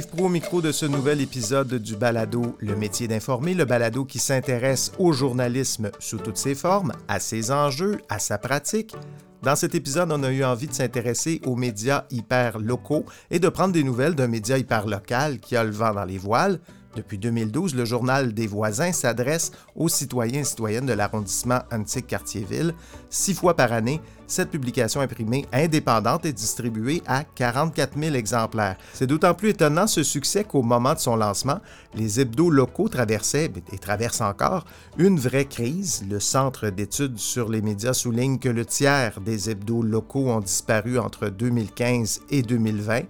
Yves Pro au micro de ce nouvel épisode du balado Le métier d'informer, le balado qui s'intéresse au journalisme sous toutes ses formes, à ses enjeux, à sa pratique. Dans cet épisode, on a eu envie de s'intéresser aux médias hyper locaux et de prendre des nouvelles d'un média hyper local qui a le vent dans les voiles. Depuis 2012, le journal des voisins s'adresse aux citoyens et citoyennes de l'arrondissement Antique-Cartierville. Six fois par année, cette publication imprimée indépendante est distribuée à 44 000 exemplaires. C'est d'autant plus étonnant ce succès qu'au moment de son lancement, les hebdos locaux traversaient, et traversent encore, une vraie crise. Le Centre d'études sur les médias souligne que le tiers des hebdos locaux ont disparu entre 2015 et 2020.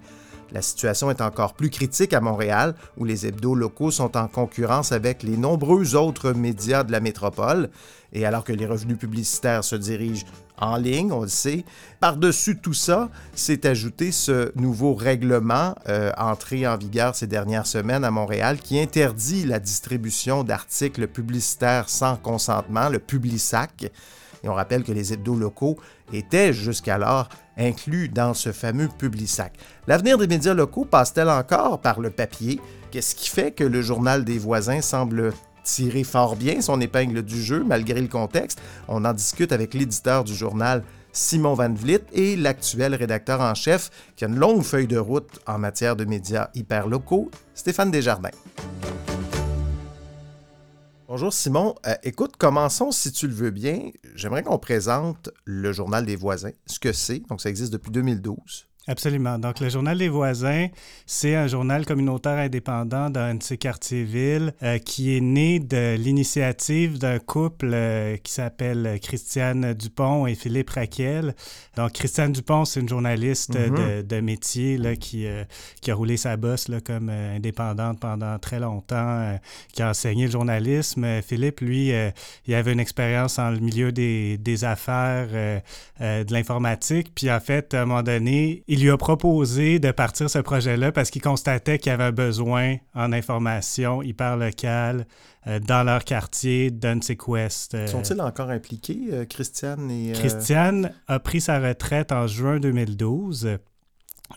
La situation est encore plus critique à Montréal, où les hebdos locaux sont en concurrence avec les nombreux autres médias de la métropole. Et alors que les revenus publicitaires se dirigent en ligne, on le sait, par-dessus tout ça, s'est ajouté ce nouveau règlement euh, entré en vigueur ces dernières semaines à Montréal qui interdit la distribution d'articles publicitaires sans consentement, le Publisac. Et on rappelle que les hebdos locaux étaient jusqu'alors inclus dans ce fameux Publisac. L'avenir des médias locaux passe-t-elle encore par le papier? Qu'est-ce qui fait que le journal des voisins semble tirer fort bien son épingle du jeu malgré le contexte? On en discute avec l'éditeur du journal Simon Van Vliet et l'actuel rédacteur en chef qui a une longue feuille de route en matière de médias hyper locaux, Stéphane Desjardins. Bonjour Simon. Euh, écoute, commençons si tu le veux bien. J'aimerais qu'on présente le journal des voisins, ce que c'est. Donc, ça existe depuis 2012. Absolument. Donc, le Journal des voisins, c'est un journal communautaire indépendant d'un de ces quartiers-villes euh, qui est né de l'initiative d'un couple euh, qui s'appelle Christiane Dupont et Philippe Raquel. Donc, Christiane Dupont, c'est une journaliste de, mhm. métier là, qui, euh, qui a roulé sa bosse là, comme indépendante pendant très longtemps, qui a enseigné le journalisme. Philippe, lui, il avait une expérience dans le milieu des, des affaires, de l'informatique. Puis, en fait, à un moment donné, il lui a proposé de partir ce projet-là parce qu'il constatait qu'il y avait besoin en information hyper locale euh, dans leur quartier, d'Unsequest. Euh. Sont-ils encore impliqués, euh, Christiane et... Christiane a pris sa retraite en juin 2012.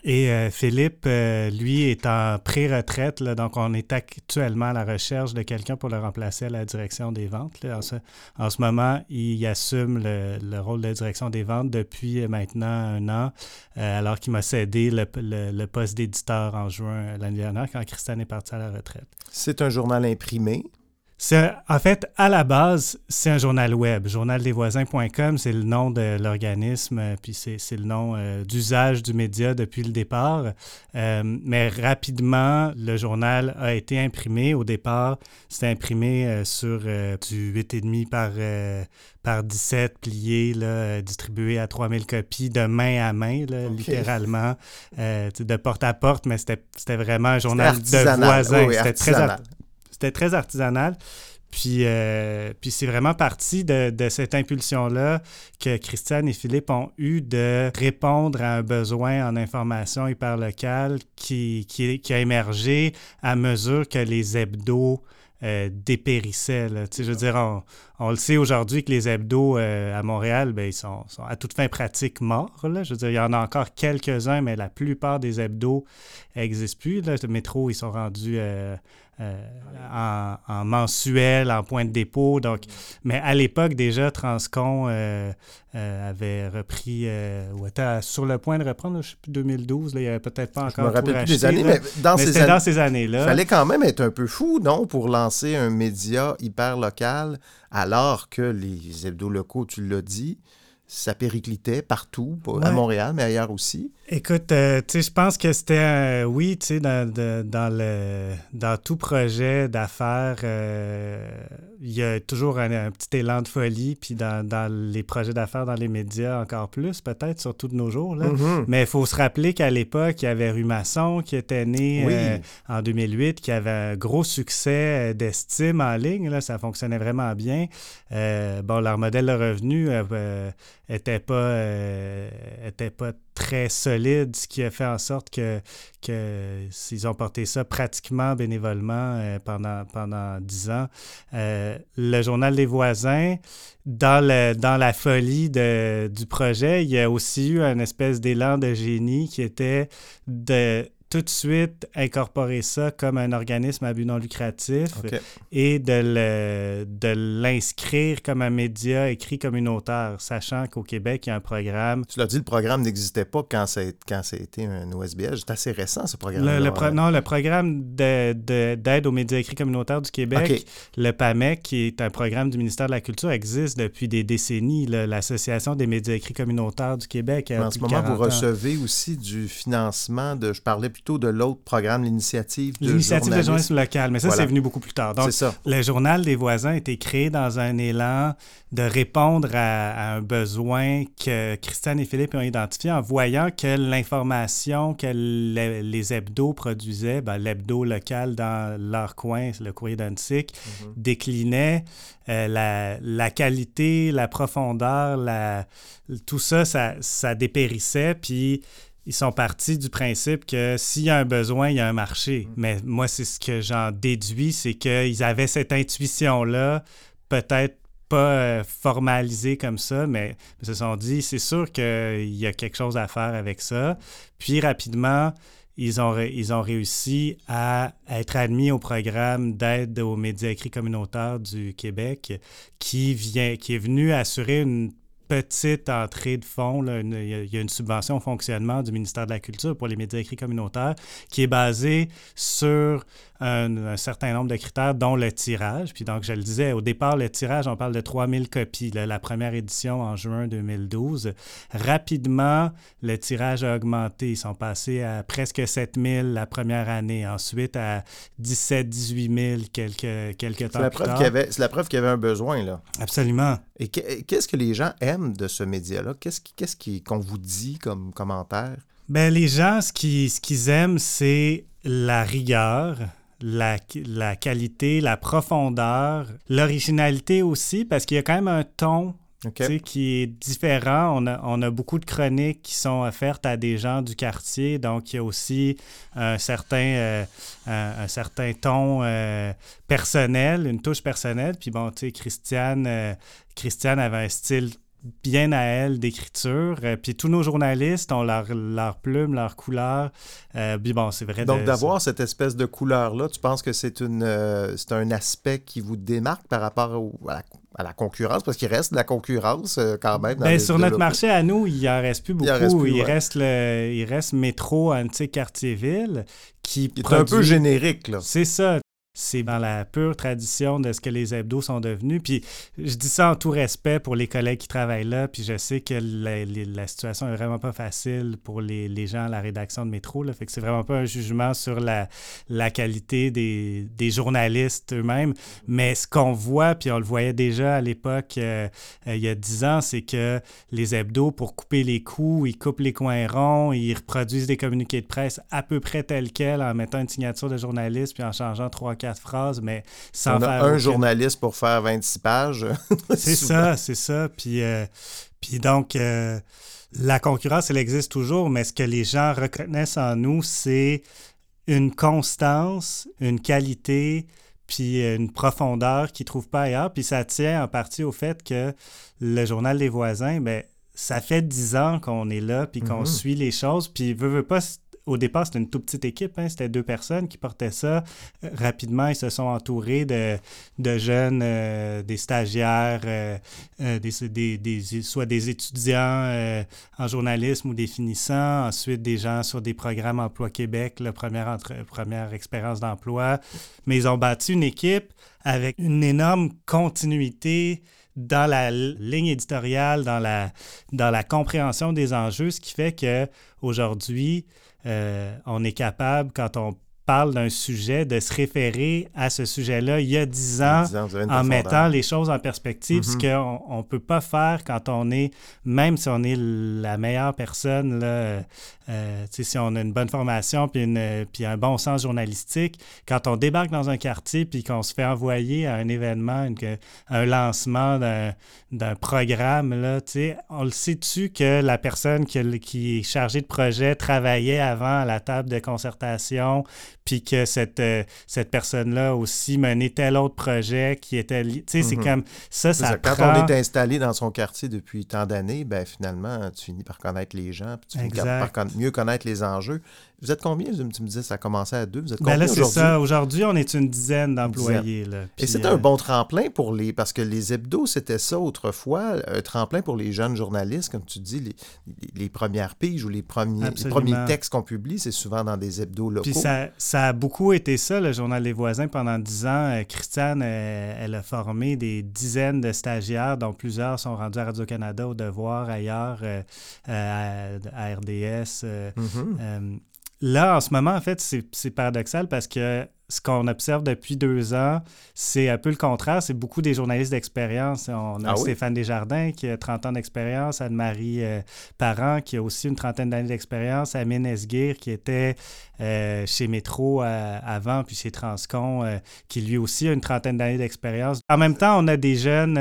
Et euh, Philippe, euh, lui, est en pré-retraite, donc on est actuellement à la recherche de quelqu'un pour le remplacer à la direction des ventes. En, ce, moment, il assume le, rôle de direction des ventes depuis maintenant un an, euh, alors qu'il m'a cédé le, poste d'éditeur en juin l'année dernière quand Christiane est parti à la retraite. C'est un journal imprimé en fait, à la base, c'est un journal web. Journaldesvoisins.com, c'est le nom de l'organisme, euh, puis c'est le nom euh, d'usage du média depuis le départ. Euh, mais rapidement, le journal a été imprimé. Au départ, c'était imprimé sur du 8,5 par, par 17 plié, là, distribué à 3000 copies de main à main, littéralement, de porte à porte, mais c'était vraiment un journal de voisins. c'était très c'était très artisanal. Puis, euh, c'est vraiment parti de, cette impulsion-là que Christiane et Philippe ont eu de répondre à un besoin en information hyper locale qui, qui, a émergé à mesure que les hebdos euh, dépérissaient. Je veux dire, on, le sait aujourd'hui que les hebdos euh, à Montréal, ben, ils sont, à toute fin pratique morts. Je veux il y en a encore quelques-uns, mais la plupart des hebdos n'existent plus. Le métro, ils sont rendus euh, en, mensuel, en point de dépôt. Donc, mais à l'époque, déjà, Transcon euh, euh, avait repris, ou était sur le point de reprendre, je ne sais plus, 2012, il n'y avait peut-être pas encore. Je me rappelle plus des années, mais dans, ces, dans ces années-là. Il fallait quand même être un peu fou, non, pour lancer un média hyper local, alors que les hebdos locaux, tu l'as dit, ça périclitait partout, à Montréal, mais ailleurs aussi. Écoute, euh, tu sais, je pense que c'était, euh, oui, tu sais, dans, dans, le, dans tout projet d'affaires, euh, il y a toujours un, petit élan de folie, puis dans, dans les projets d'affaires dans les médias encore plus, peut-être, surtout de nos jours. Là. Mm-hmm. Mais il faut se rappeler qu'à l'époque, il y avait Rue Masson qui était né en 2008, qui avait un gros succès d'estime en ligne. Là, ça fonctionnait vraiment bien. bon, leur modèle de revenu était pas, était pas très solide, ce qui a fait en sorte que, que s'ils ont porté ça pratiquement bénévolement euh, pendant, pendant dix ans. Euh, le journal des voisins, dans, le, dans la folie de, du projet, il y a aussi eu un espèce d'élan de génie qui était de tout de suite incorporer ça comme un organisme à but non lucratif et de, de l'inscrire comme un média écrit communautaire, sachant qu'au Québec, il y a un programme. Tu l'as dit, le programme n'existait pas quand ça, quand ça a été un OSBL. C'est assez récent, ce programme. Le, le non, le programme d'aide de, aux médias écrits communautaires du Québec, le PAMEC, qui est un programme du ministère de la Culture, existe depuis des décennies. L'Association des médias écrits communautaires du Québec. en ce moment, vous recevez aussi du financement de, je parlais plutôt de l'autre programme, l'initiative de L'initiative de journalisme local, mais ça, c'est venu beaucoup plus tard. Donc, ça. le journal des voisins a été créé dans un élan de répondre à, un besoin que Christiane et Philippe ont identifié en voyant que l'information que les, hebdos produisaient, ben, l'hebdo local dans leur coin, le courrier d'Antic, mm-hmm. déclinait euh, la, la, qualité, la profondeur, la, tout ça, ça, ça dépérissait. Puis ils sont partis du principe que s'il y a un besoin, il y a un marché. Mm. Mais moi, c'est ce que j'en déduis, c'est qu'ils avaient cette intuition-là, peut-être pas euh, formalisée comme ça, mais ils se sont dit, c'est sûr qu'il y a quelque chose à faire avec ça. Puis rapidement, ils ont, ils ont réussi à être admis au programme d'aide aux médias écrits communautaires du Québec qui, vient, qui est venu assurer une petite entrée de fonds. il y a une subvention au fonctionnement du ministère de la Culture pour les médias écrits communautaires qui est basée sur un, certain nombre de critères, dont le tirage. Puis donc, je le disais, au départ, le tirage, on parle de 3000 copies, la première édition en juin 2012. Rapidement, le tirage a augmenté. Ils sont passés à presque 7000 la première année, ensuite à 17 18 000 quelques, quelques temps la plus tard. C'est la preuve qu'il y avait un besoin, là. Absolument. Et qu'est-ce que les gens aiment de ce média-là? Qu'est-ce qu'on vous dit comme commentaire? Ben, les gens, ce qu'ils ce aiment, c'est la rigueur, la, la qualité, la profondeur, l'originalité aussi, parce qu'il y a quand même un ton qui est différent. On a, on a, beaucoup de chroniques qui sont offertes à des gens du quartier, donc il y a aussi un certain, euh, un, certain ton euh, personnel, une touche personnelle. Puis bon, tu sais, Christiane, euh, Christiane avait un style bien à elle d'écriture. Euh, puis tous nos journalistes ont leur, leur plume, leur couleur. Euh, puis bon, c'est vrai. Donc d'avoir cette espèce de couleur-là, tu penses que c'est une euh, c'est un aspect qui vous démarque par rapport à, la, concurrence? Parce qu'il reste de la concurrence quand même. Bien, sur notre marché à nous, il en reste plus beaucoup. Il reste, le, il reste Métro, Antique, Quartier-Ville qui est un peu générique, là. C'est ça c'est dans la pure tradition de ce que les hebdos sont devenus. Puis je dis ça en tout respect pour les collègues qui travaillent là, puis je sais que la, situation est vraiment pas facile pour les, gens à la rédaction de Métro. Là, fait que c'est vraiment pas un jugement sur la, qualité des, journalistes eux-mêmes, mais ce qu'on voit, puis on le voyait déjà à l'époque, euh, euh, il y a dix ans, c'est que les hebdos, pour couper les coups, ils coupent les coins ronds, ils reproduisent des communiqués de presse à peu près tels quels en mettant une signature de journaliste, puis en changeant trois quatre phrases, mais sans On a un journaliste pour faire 26 pages. c'est ça, c'est ça. Puis, euh, puis donc, euh, la concurrence, elle existe toujours, mais ce que les gens reconnaissent en nous, c'est une constance, une qualité, puis une profondeur qu'ils ne trouvent pas ailleurs. Puis ça tient en partie au fait que le journal des voisins, ben, ça fait dix ans qu'on est là, puis qu'on mm-hmm. suit les choses, puis veut, veut pas, au départ, c'était une toute petite équipe. Hein. C'était deux personnes qui portaient ça. Euh, rapidement, ils se sont entourés de, de jeunes, euh, des stagiaires, euh, des, des, soit des étudiants en journalisme ou des finissants. Ensuite, des gens sur des programmes Emploi Québec, la première, entre, première expérience d'emploi. Mais ils ont bâti une équipe avec une énorme continuité dans la ligne éditoriale, dans la, dans la compréhension des enjeux, ce qui fait que aujourd'hui, on est capable, quand on parle d'un sujet, de se référer à ce sujet-là il y a dix ans, en mettant les choses en perspective, ce mm-hmm. qu'on ne peut pas faire quand on est, même si on est la meilleure personne, là, euh, si on a une bonne formation puis, une, puis un bon sens journalistique, quand on débarque dans un quartier puis qu'on se fait envoyer à un événement, un lancement d'un programme, là, on le sait-tu que la personne qui, qui, est chargée de projet travaillait avant à la table de concertation, puis que cette, euh, cette personne-là aussi menait tel autre projet qui était... Tu sais, c'est mhm. comme ça, ça, Quand on est installé dans son quartier depuis tant d'années, ben finalement, tu finis par connaître les gens, puis tu finis par mieux connaître les enjeux. Vous êtes combien? Tu me disais ça a commencé à deux. Vous êtes ben combien là, c'est ça. Aujourd'hui, on est une dizaine d'employés. Et c'est un bon tremplin pour les... Parce que les hebdos, c'était ça autrefois, un tremplin pour les jeunes journalistes, comme tu dis, les, les premières piges ou les premiers, les premiers textes qu'on publie, c'est souvent dans des hebdos locaux. Puis ça, ça, a beaucoup été ça, le Journal des voisins, pendant dix ans. Christiane, elle, a formé des dizaines de stagiaires, dont plusieurs sont rendus à Radio-Canada, au Devoir, ailleurs, à, RDS. Mm-hmm. Là, en ce moment, en fait, c'est paradoxal parce que ce qu'on observe depuis deux ans, c'est un peu le contraire. C'est beaucoup des journalistes d'expérience. On a ah Stéphane Desjardins qui a 30 ans d'expérience, Anne-Marie euh, Parent qui a aussi une trentaine d'années d'expérience, Amine Esguir qui était euh, chez Métro euh, avant, puis chez Transcon, qui lui aussi a une trentaine d'années d'expérience. En même temps, on a des jeunes,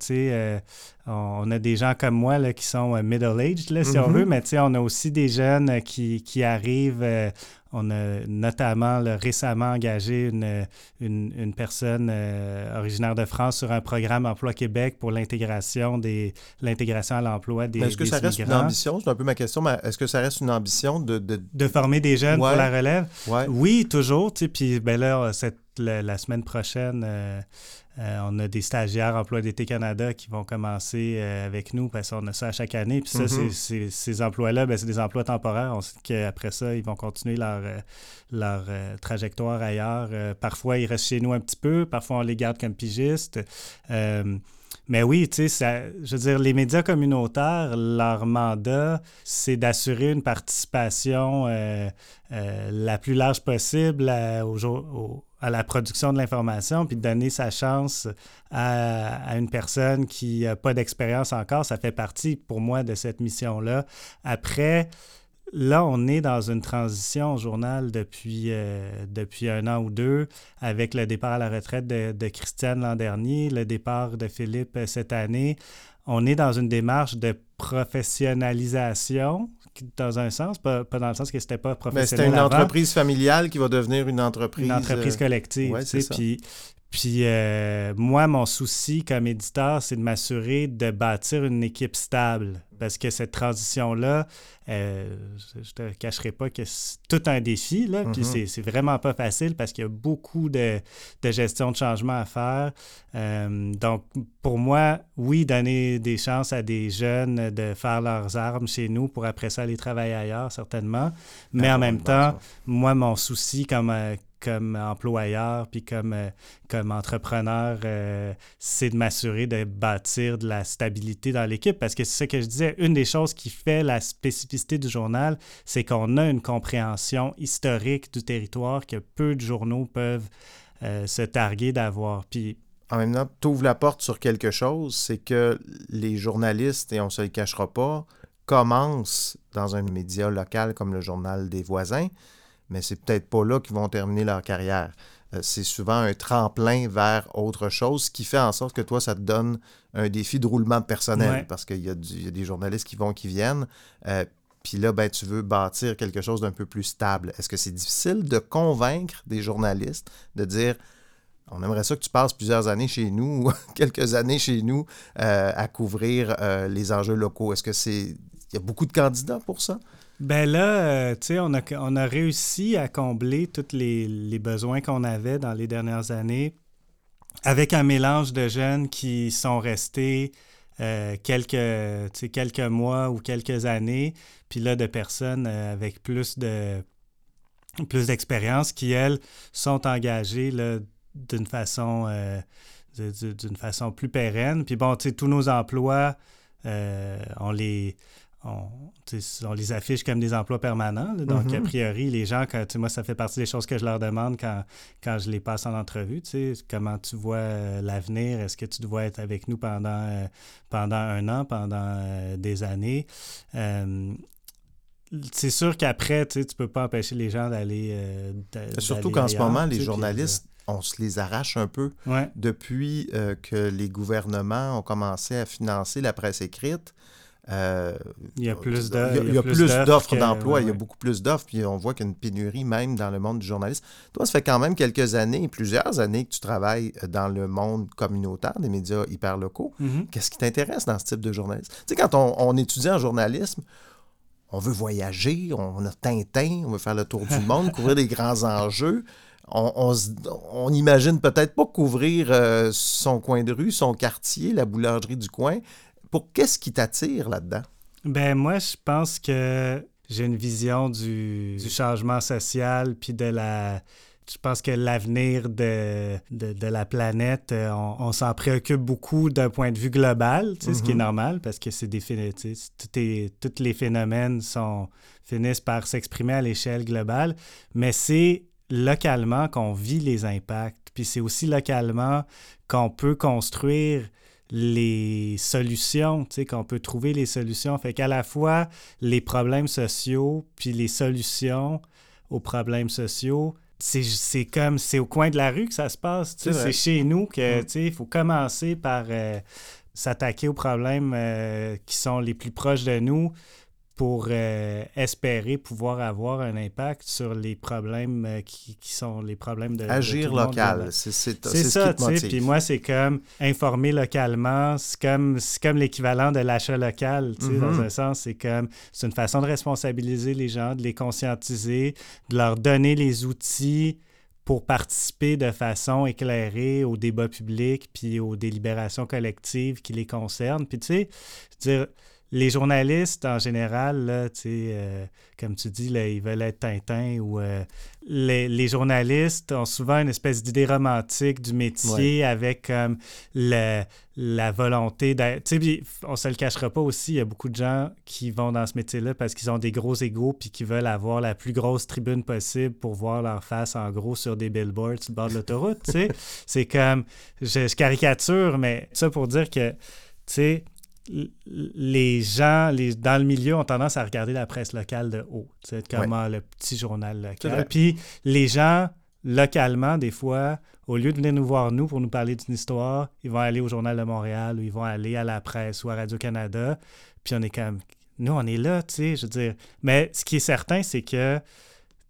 tu sais, on a des gens comme moi là, qui sont middle-aged, si on mm-hmm. veut, mais on a aussi des jeunes qui, qui arrivent on a notamment récemment engagé une, une, personne euh, originaire de France sur un programme Emploi Québec pour l'intégration des l'intégration à l'emploi des Est-ce que ça reste une ambition? C'est un peu ma question, mais est-ce que ça reste une ambition de... De, former des jeunes pour la relève? Oui, toujours. Puis ben là, cette, la, semaine prochaine... Euh, euh, on a des stagiaires emploi d'été Canada qui vont commencer euh, avec nous parce qu'on a ça à chaque année. Puis ça, mm-hmm. ces emplois-là, ben, c'est des emplois temporaires. On sait qu'après ça, ils vont continuer leur, leur trajectoire ailleurs. parfois, ils restent chez nous un petit peu. Parfois, on les garde comme pigistes. Mais oui, tu sais, je veux dire, les médias communautaires, leur mandat, c'est d'assurer une participation la plus large possible au, au, à la production de l'information, puis de donner sa chance à, une personne qui n'a pas d'expérience encore, ça fait partie pour moi de cette mission-là. Après, là, on est dans une transition au journal depuis, euh, depuis un an ou deux, avec le départ à la retraite de, de Christiane l'an dernier, le départ de Philippe cette année. On est dans une démarche de professionnalisation dans un sens, pas, dans le sens que c'était pas professionnel. Mais c'était une entreprise familiale qui va devenir une entreprise. Une entreprise euh, collective. Ouais, c'est Puis, puis euh, moi, mon souci comme éditeur, c'est de m'assurer de bâtir une équipe stable. Parce que cette transition-là, euh, je te cacherai pas que c'est tout un défi. Là, Puis mm-hmm. c'est vraiment pas facile parce qu'il y a beaucoup de, gestion de changement à faire. Euh, donc, pour moi, oui, donner des chances à des jeunes de faire leurs armes chez nous pour après ça aller travailler ailleurs, certainement. Mais en même temps, moi, mon souci comme comme employeur puis comme, euh, comme entrepreneur, euh, c'est de m'assurer de bâtir de la stabilité dans l'équipe parce que c'est ça que je disais. Une des choses qui fait la spécificité du journal, c'est qu'on a une compréhension historique du territoire que peu de journaux peuvent euh, se targuer d'avoir. Puis en même temps, tu ouvres la porte sur quelque chose, c'est que les journalistes, et on ne se le cachera pas, commencent dans un média local comme le Journal des voisins, mais c'est peut-être pas là qu'ils vont terminer leur carrière. Euh, c'est souvent un tremplin vers autre chose, qui fait en sorte que toi, ça te donne un défi de roulement personnel, parce qu'il y, a des journalistes qui vont, qui viennent. Euh, puis là, ben, tu veux bâtir quelque chose d'un peu plus stable. Est-ce que c'est difficile de convaincre des journalistes de dire on aimerait ça que tu passes plusieurs années chez nous, quelques années chez nous, euh, à couvrir les enjeux locaux? Est-ce que c'est. Il y a beaucoup de candidats pour ça? Ben là, euh, tu sais, on a, réussi à combler tous les, besoins qu'on avait dans les dernières années avec un mélange de jeunes qui sont restés euh, quelques, quelques mois ou quelques années, puis là, de personnes euh, avec plus de plus d'expérience qui, elles, sont engagées d'une façon, d'une façon plus pérenne. Puis bon, tu sais, tous nos emplois, on les on, les affiche comme des emplois permanents. donc, a mm-hmm. priori, les gens, quand, moi, ça fait partie des choses que je leur demande quand, quand je les passe en entrevue. Comment tu vois euh, l'avenir? Est-ce que tu dois être avec nous pendant, euh, pendant un an, pendant euh, des années? c'est sûr qu'après, tu ne peux pas empêcher les gens d'aller. Surtout qu'en ce moment, les journalistes, on se les arrache un peu. Depuis que les gouvernements ont commencé à financer la presse écrite, euh, il y a plus d'offres d'emploi, il y a beaucoup plus d'offres, puis on voit qu'il y a une pénurie même dans le monde du journalisme. Toi, ça fait quand même quelques années, plusieurs années que tu travailles dans le monde communautaire des médias hyper locaux. Mm-hmm. Qu'est-ce qui t'intéresse dans ce type de journalisme? Tu sais, quand on, étudie en journalisme, on veut voyager, on a Tintin, on veut faire le tour du monde, couvrir des grands enjeux. On, n'imagine peut-être pas couvrir euh, son coin de rue, son quartier, la boulangerie du coin. Pour qu'est-ce qui t'attire là-dedans? Ben moi, je pense que j'ai une vision du, changement social puis de la je pense que l'avenir de, de, la planète, euh, on, s'en préoccupe beaucoup d'un point de vue global, ce qui est mm-hmm. normal parce que c'est des tous les phénomènes sont, finissent par s'exprimer à l'échelle globale, mais c'est localement qu'on vit les impacts. Puis c'est aussi localement qu'on peut construire les solutions, tu sais, qu'on peut trouver les solutions. Fait qu'à la fois les problèmes sociaux puis les solutions aux problèmes sociaux, c'est comme, c'est au coin de la rue que ça se passe. C'est chez nous que, tu sais, il faut commencer par euh, s'attaquer aux problèmes euh, qui sont les plus proches de nous pour euh, espérer pouvoir avoir un impact sur les problèmes euh, qui, sont les problèmes de agir local c'est ça tu sais puis moi c'est comme informer localement c'est comme comme l'équivalent de l'achat local tu sais dans mm-hmm. un sens c'est comme c'est une façon de responsabiliser les gens de les conscientiser de leur donner les outils pour participer de façon éclairée au débat public puis aux délibérations collectives qui les concernent. Puis tu sais dire les journalistes, en général, là, euh, comme tu dis, là, ils veulent être Tintin ou euh, les, journalistes ont souvent une espèce d'idée romantique du métier avec comme la volonté d'être. On se le cachera pas aussi, il y a beaucoup de gens qui vont dans ce métier-là parce qu'ils ont des gros égaux puis qui veulent avoir la plus grosse tribune possible pour voir leur face en gros sur des billboards sur le bord de l'autoroute. C'est comme. Je, je, caricature, mais ça pour dire que. Tu sais, les gens les, dans le milieu ont tendance à regarder la presse locale de haut, comment le petit journal local. Puis les gens, localement, des fois, au lieu de venir nous voir, nous, pour nous parler d'une histoire, ils vont aller au Journal de Montréal ou ils vont aller à la presse ou à Radio-Canada. Puis on est comme, nous, on est là, tu sais, je veux dire. Mais ce qui est certain, c'est que,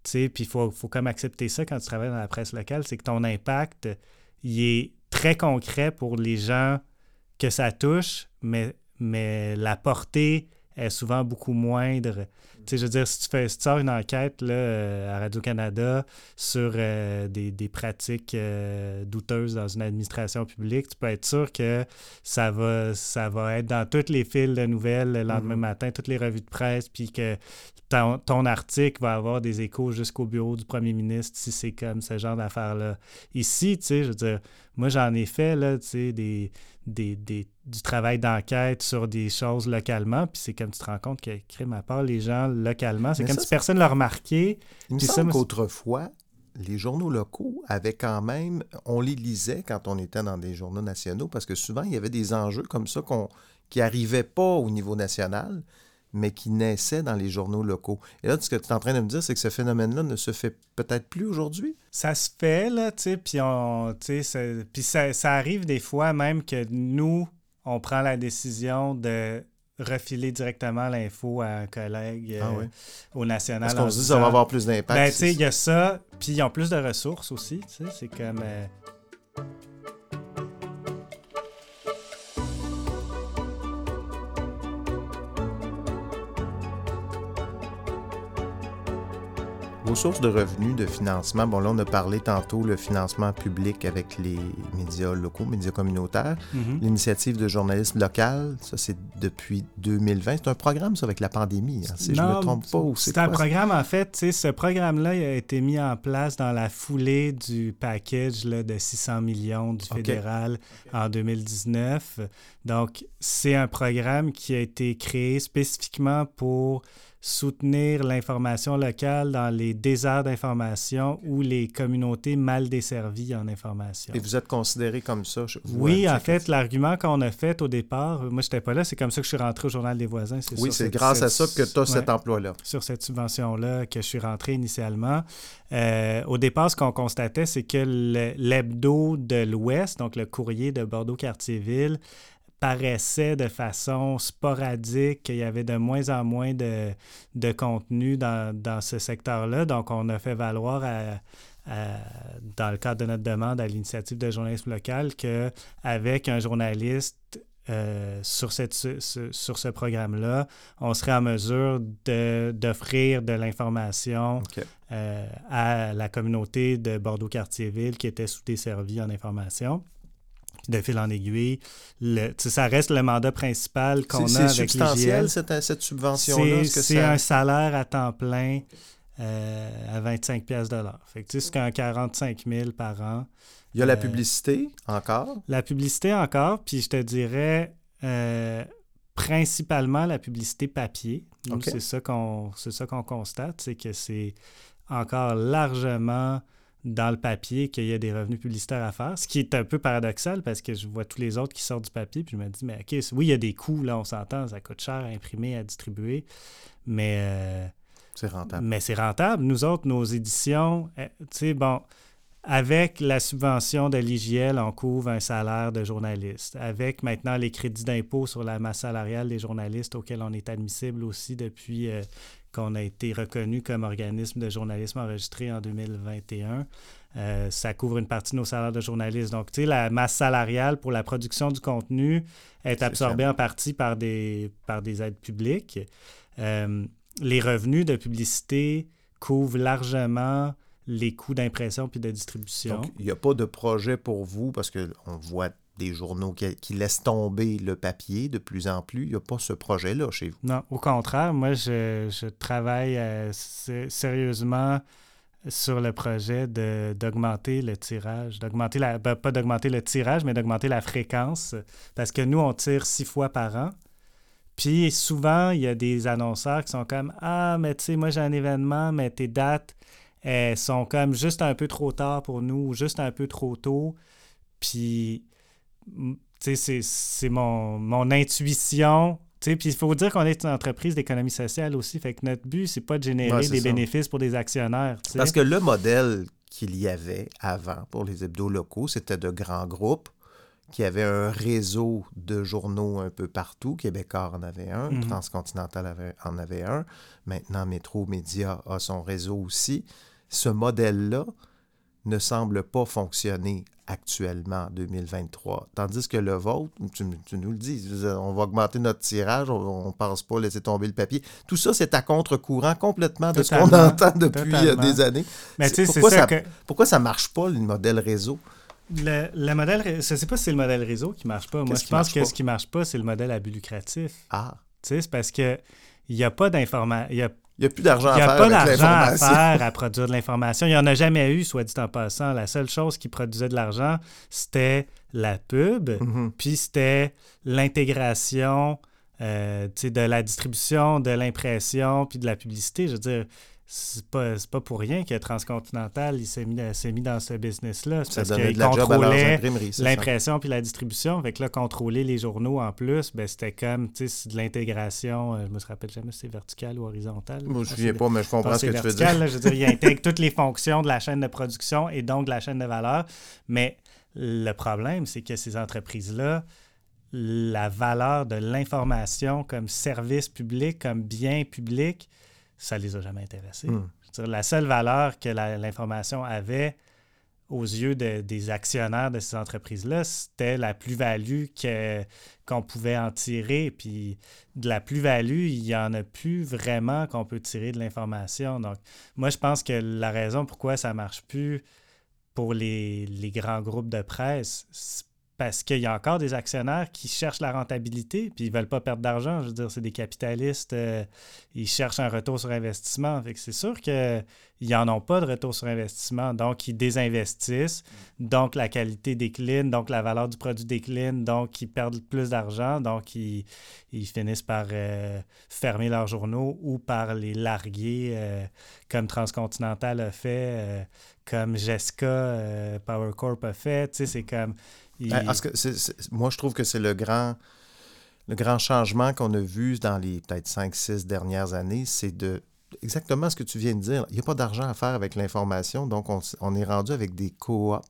tu sais, puis il faut, faut comme accepter ça quand tu travailles dans la presse locale, c'est que ton impact, il est très concret pour les gens que ça touche, mais mais la portée est souvent beaucoup moindre. Tu sais, je veux dire, si tu, fais, si tu sors une enquête là, euh, à Radio-Canada sur euh, des, des, pratiques euh, douteuses dans une administration publique, tu peux être sûr que ça va, ça va être dans toutes les fils de nouvelles le lendemain mm-hmm. matin, toutes les revues de presse, puis que ton, ton article va avoir des échos jusqu'au bureau du premier ministre si c'est comme ce genre d'affaires-là. Ici, tu sais, je veux dire, moi, j'en ai fait, là, tu sais, des des, du travail d'enquête sur des choses localement. Puis c'est comme tu te rends compte que, crime à part les gens localement, c'est comme si personne ne l'a remarqué. Il me semble qu'autrefois, les journaux locaux avaient quand même, on les lisait quand on était dans des journaux nationaux, parce que souvent, il y avait des enjeux comme ça qu'on, qui n'arrivaient pas au niveau national mais qui naissait dans les journaux locaux. Et là, ce que tu es en train de me dire, c'est que ce phénomène-là ne se fait peut-être plus aujourd'hui? Ça se fait, là, tu sais, puis, on, ça, puis ça, ça, arrive des fois même que nous, on prend la décision de refiler directement l'info à un collègue ah euh, au national. Parce qu'on se dit que ça va avoir plus d'impact. Ben, tu sais, il y a ça, puis ils ont plus de ressources aussi, tu sais, c'est comme... Euh, sources de revenus, de financement, bon là on a parlé tantôt le financement public avec les médias locaux, médias communautaires, mhm. l'initiative de journalisme local, ça c'est depuis 2020. C'est un programme ça avec la pandémie, hein, si je ne me trompe pas. C'est un programme en fait, ce programme-là a été mis en place dans la foulée du package là, de 600 millions du fédéral en 2019. Donc c'est un programme qui a été créé spécifiquement pour soutenir l'information locale dans les déserts d'information ou les communautés mal desservies en information. Et vous êtes considéré comme ça? oui, en fait, l'argument qu'on a fait au départ, moi, je n'étais pas là, c'est comme ça que je suis rentré au Journal des voisins. Oui, c'est grâce à ça que tu as cet emploi-là. Sur cette subvention-là que je suis rentré initialement. Euh, au départ, ce qu'on constatait, c'est que l'hebdo de l'Ouest, donc le courrier de Bordeaux-Cartierville, paraissait de façon sporadique, qu'il y avait de moins en moins de, de contenu dans, dans ce secteur-là. Donc, on a fait valoir dans le cadre de notre demande à l'initiative de journalisme local qu'avec un journaliste euh, sur, cette, sur ce programme-là, on serait en mesure d'offrir de, l'information euh, à la communauté de Bordeaux-Quartier-Ville qui était sous-desservie en information. De fil en aiguille, ça reste le mandat principal qu'on a avec C'est substantiel, cette, cette subvention-là? C'est un salaire à temps plein euh, à 25 pièces de l'heure. Fait que c'est un 45 000 par an. Il y a la euh, publicité encore? La publicité encore, puis je te dirais euh, principalement la publicité papier. c'est ça qu'on qu'on constate, c'est que c'est encore largement dans le papier qu'il y a des revenus publicitaires à faire, ce qui est un peu paradoxal parce que je vois tous les autres qui sortent du papier, puis je me dis, mais OK, oui, il y a des coûts, là, on s'entend, ça coûte cher à imprimer, à distribuer, mais c'est rentable. Mais c'est rentable. Nous autres, nos éditions, eh, tu sais, bon, avec la subvention de l'IGL, on couvre un salaire de journaliste. Avec maintenant les crédits d'impôt sur la masse salariale des journalistes auxquels on est admissible aussi depuis euh, qu'on a été reconnu comme organisme de journalisme enregistré en 2021. Euh, ça couvre une partie de nos salaires de journalistes. Donc, tu sais, la masse salariale pour la production du contenu est absorbée en partie par des, par des aides publiques. Euh, les revenus de publicité couvrent largement les coûts d'impression puis de distribution. Donc, il n'y a pas de projet pour vous parce qu'on voit des journaux qui, laissent tomber le papier de plus en plus. Il n'y a pas ce projet-là chez vous. Non, au contraire, moi, je, travaille euh, sérieusement sur le projet d'augmenter le tirage, d'augmenter la, ben, pas d'augmenter le tirage, mais d'augmenter la fréquence, parce que nous, on tire six fois par an. Puis souvent, il y a des annonceurs qui sont comme Ah, mais tu sais, moi j'ai un événement, mais tes dates elles sont comme juste un peu trop tard pour nous, ou juste un peu trop tôt. Puis, c'est mon, mon intuition. Puis il faut dire qu'on est une entreprise d'économie sociale aussi. Fait que notre but, c'est pas de générer des bénéfices pour des actionnaires. Parce que le modèle qu'il y avait avant pour les hebdos locaux, c'était de grands groupes qui avait un réseau de journaux un peu partout. Québécois en avait un, mhm. Transcontinental en avait un. Maintenant, Métro Média a son réseau aussi. Ce modèle-là ne semble pas fonctionner actuellement en 2023. Tandis que le vôtre, tu, nous le dis, on va augmenter notre tirage, on ne pense pas laisser tomber le papier. Tout ça, c'est à contre-courant complètement de ce qu'on entend depuis euh, des années. Mais pourquoi, ça, que... pourquoi ça marche pas, le modèle réseau? Le, modèle, je ne sais pas si c'est le modèle réseau qui marche pas. Moi, je pense que ce qui marche pas, c'est le modèle à but lucratif. Ah. Tu sais, c'est parce que il n'y a pas d'information. Il n'y a plus d'argent à faire. Il n'y a pas d'argent à faire à produire de l'information. Il n'y en a jamais eu, soit dit en passant. La seule chose qui produisait de l'argent, c'était la pub, mm-hmm. puis c'était l'intégration euh, de la distribution, de l'impression, puis de la publicité. Je veux dire, c'est pas, pas pour rien que Transcontinental s'est mis, mis dans ce business-là. Parce qu'il contrôlait l'impression puis la distribution. Fait que là, contrôler les journaux en plus, ben, c'était comme de l'intégration. Euh, je me rappelle jamais si c'est vertical ou horizontal. je ne me souviens pas, mais je comprends ce que tu veux dire. je veux dire, il intègre toutes les fonctions de la chaîne de production et donc de la chaîne de valeur. Mais le problème, c'est que ces entreprises-là, la valeur de l'information comme service public, comme bien public, ça les a jamais intéressés. Hmm. la seule valeur que l'information avait aux yeux des actionnaires de ces entreprises-là, c'était la plus-value qu'on pouvait en tirer. Puis de la plus-value, il n'y en a plus vraiment qu'on peut tirer de l'information. Donc, moi, je pense que la raison pourquoi ça ne marche plus pour les, les, grands groupes de presse, parce qu'il y a encore des actionnaires qui cherchent la rentabilité, puis ils veulent pas perdre d'argent. Je veux dire, c'est des capitalistes, euh, ils cherchent un retour sur investissement. Fait c'est sûr qu'ils n'en ont pas de retour sur investissement, donc ils désinvestissent, donc la qualité décline, donc la valeur du produit décline, donc ils perdent plus d'argent, donc ils, finissent par euh, fermer leurs journaux ou par les larguer, euh, comme Transcontinental a fait, comme Jessica Power Corp a fait. Tu sais, c'est comme ben, parce que moi, je trouve que c'est le grand, le grand changement qu'on a vu dans les peut-être 5-6 dernières années, c'est de exactement ce que tu viens de dire. Il n'y a pas d'argent à faire avec l'information, donc on, est rendu avec des coops,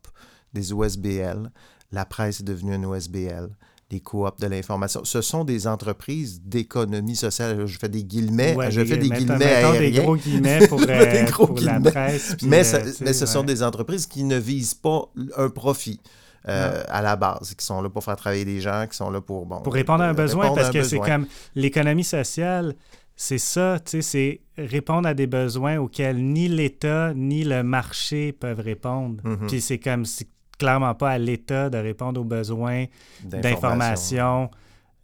des OSBL. La presse est devenue un OSBL les coops de l'information. Ce sont des entreprises d'économie sociale. Je fais des guillemets. je fais des guillemets aériens. des gros guillemets pour, euh, la presse. mais, euh, mais ce sont des entreprises qui ne visent pas un profit. À la base, qui sont là pour faire travailler des gens, qui sont là pour... Bon, pour répondre à un besoin, parce que c'est comme l'économie sociale, c'est ça, tu sais, c'est répondre à des besoins auxquels ni l'État ni le marché peuvent répondre. Mm-hmm. Puis c'est comme, c'est clairement pas à l'État de répondre aux besoins d'information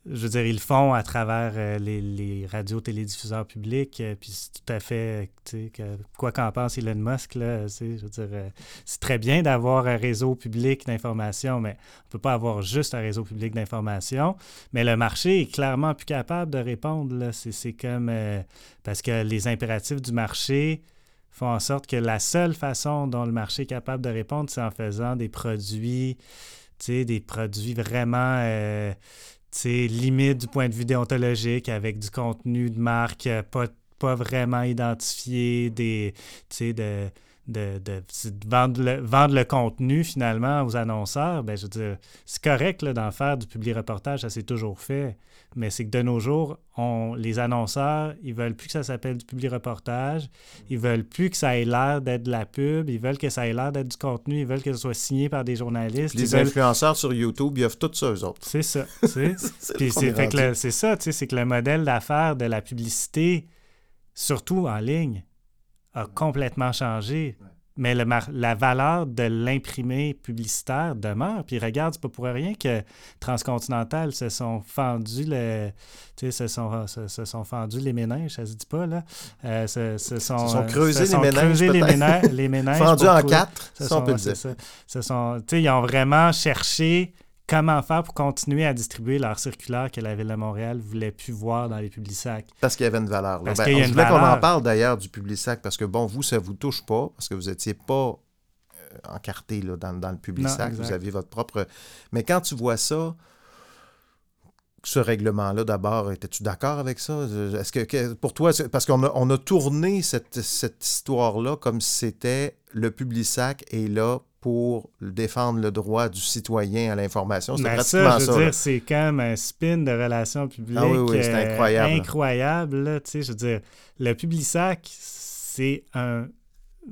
je veux dire, ils le font à travers euh, les, radios télédiffuseurs publics, euh, puis c'est tout à fait, tu sais, quoi qu'en pense Elon Musk, là, je veux dire, euh, c'est très bien d'avoir un réseau public d'information, mais on ne peut pas avoir juste un réseau public d'information. Mais le marché est clairement plus capable de répondre, c'est comme, parce que les impératifs du marché font en sorte que la seule façon dont le marché est capable de répondre, c'est en faisant des produits, tu sais, des produits vraiment limite du point de vue déontologique avec du contenu de marque euh, pas, pas vraiment identifié, des, de, de, de, vendre, le, vendre, le, contenu finalement aux annonceurs, ben, je veux dire, c'est correct d'en faire du public reportage, ça s'est toujours fait. Mais c'est que de nos jours, on, les annonceurs, ils veulent plus que ça s'appelle du public reportage, ils veulent plus que ça ait l'air d'être de la pub, ils veulent que ça ait l'air d'être du contenu, ils veulent que ce soit signé par des journalistes. Les influenceurs sur YouTube, ils offrent tout ça, eux autres. C'est ça. c'est ça, c'est que le modèle d'affaires de la publicité, surtout en ligne, a complètement changé. Mais le la valeur de l'imprimé publicitaire demeure. Puis regarde, c'est pas pour rien que Transcontinental se sont fendus le, se sont, se, sont fendus les méninges, ça se dit pas là. Euh, se, se, sont, sont creusés les méninges, les, méninges, les méninges fendus en quatre, ça, on peut le dire. Ça, sont, ils ont vraiment cherché comment faire pour continuer à distribuer leur circulaire que la Ville de Montréal voulait plus voir dans les sacs. Parce qu'il y avait une valeur. Parce ben, qu'il y a on voulait qu'on en parle d'ailleurs du sac parce que, bon, vous, ça ne vous touche pas parce que vous n'étiez pas euh, encarté là, dans, dans, le sac. Vous aviez votre propre... Mais quand tu vois ça, ce règlement-là, d'abord, étais-tu d'accord avec ça? Est-ce que, pour toi, parce qu'on a, on a tourné cette, cette histoire-là comme si c'était le sac est là pour défendre le droit du citoyen à l'information. C'est pratiquement ça. Je veux dire, c'est comme un spin de relations publiques ah oui, oui, euh, incroyable. incroyable là, je veux dire, le Publisac, c'est un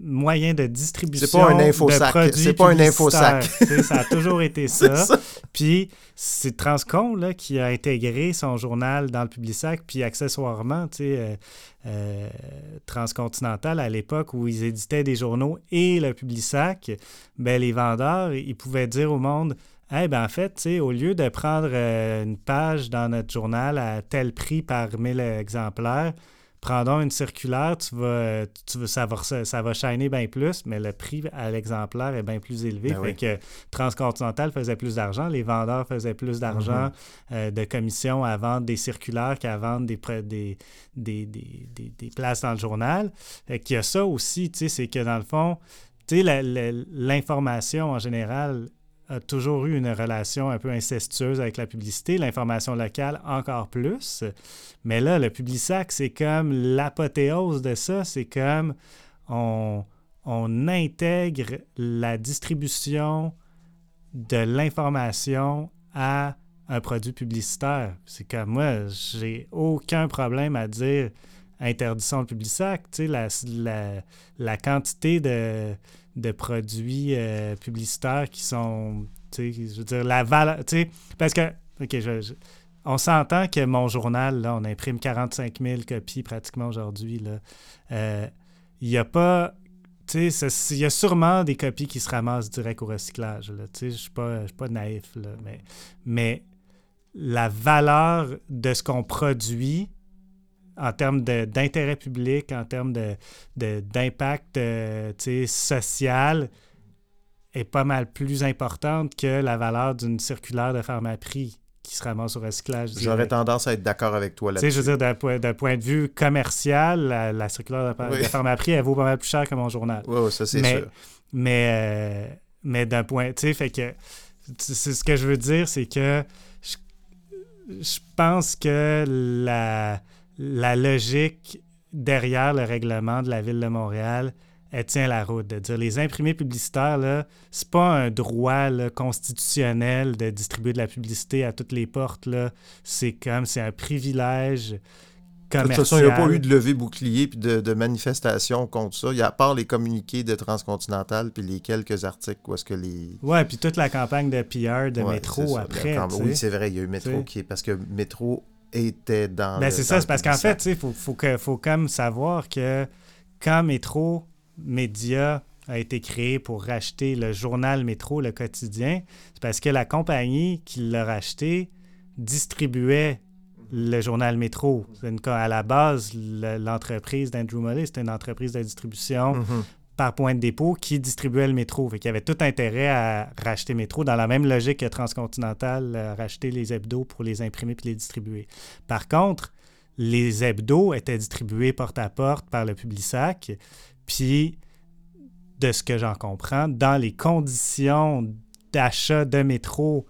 moyen de distribution c'est pas un infosac. C'est pas un infosac. ça a toujours été ça. Puis c'est Transcon là, qui a intégré son journal dans le Publisac, puis accessoirement, tu sais, euh, euh, Transcontinental à l'époque où ils éditaient des journaux et le Publisac, ben les vendeurs, ils pouvaient dire au monde eh ben en fait, au lieu de prendre euh, une page dans notre journal à tel prix par 1000 exemplaires, prendons une circulaire, tu vas, tu ça, va, ça va shiner bien plus, mais le prix à l'exemplaire est bien plus élevé. Ben fait que Transcontinental faisait plus d'argent, les vendeurs faisaient plus d'argent mm-hmm. euh, de commission à vendre des circulaires qu'à vendre des, des, des, des, des, places dans le journal. Fait qu'il y a ça aussi, tu sais, c'est que dans le fond, tu sais, l'information en général a toujours eu une relation un peu incestueuse avec la publicité, l'information locale encore plus. Mais là, le Publisac, c'est comme l'apothéose de ça, c'est comme on, intègre la distribution de l'information à un produit publicitaire. C'est comme moi, j'ai aucun problème à dire interdisons le Publisac. Tu sais, la quantité de de produits euh, publicitaires qui sont, tu sais, je veux dire, la valeur, tu sais, parce que, OK, on s'entend que mon journal, là, on imprime 45 000 copies pratiquement aujourd'hui, là. Euh, il n'y a pas, tu sais, il y a sûrement des copies qui se ramassent direct au recyclage, là, tu sais, je ne suis pas, naïf, là, mais, mais la valeur de ce qu'on produit en termes d'intérêt public, en termes d'impact de, euh, social, est pas mal plus importante que la valeur d'une circulaire de pharmaprix qui se ramasse au recyclage. J'aurais tendance à être d'accord avec toi là-dessus. Je veux dire, d'un point de vue commercial, la, circulaire de, oui. pharmaprix, elle vaut pas mal plus cher que mon journal. Oui, ça c'est sûr. Mais, euh, mais d'un point, tu sais, fait que c'est ce que je veux dire, c'est que je pense que la la logique derrière le règlement de la Ville de Montréal, elle tient la route. De dire les imprimés publicitaires, là, c'est pas un droit constitutionnel de distribuer de la publicité à toutes les portes. Là. C'est comme, c'est un privilège De toute façon, il n'y a pas eu de levée bouclier et de, de, manifestation contre ça. Il y a, à part les communiqués de Transcontinental puis les quelques articles où est-ce que les. Ouais, puis toute la campagne de PR de Métro après. oui, c'est vrai, il y a eu Métro qui est. Parce que Métro était dans. Ben, c'est ça, c'est parce qu'en fait, il faut, faut, que, faut comme savoir que quand Métro Média a été créé pour racheter le journal Métro, le quotidien, c'est parce que la compagnie qui l'a racheté distribuait le journal Métro. à la base, l'entreprise d'Andrew Mully, c'était une entreprise de distribution mm-hmm. Par point de dépôt qui distribuait le métro. Fait qu'il avait tout intérêt à racheter Métro dans la même logique que Transcontinental, à racheter les hebdos pour les imprimer puis les distribuer. Par contre, les hebdos étaient distribués porte à porte par le Publisac. Puis, de ce que j'en comprends, dans les conditions d'achat de métro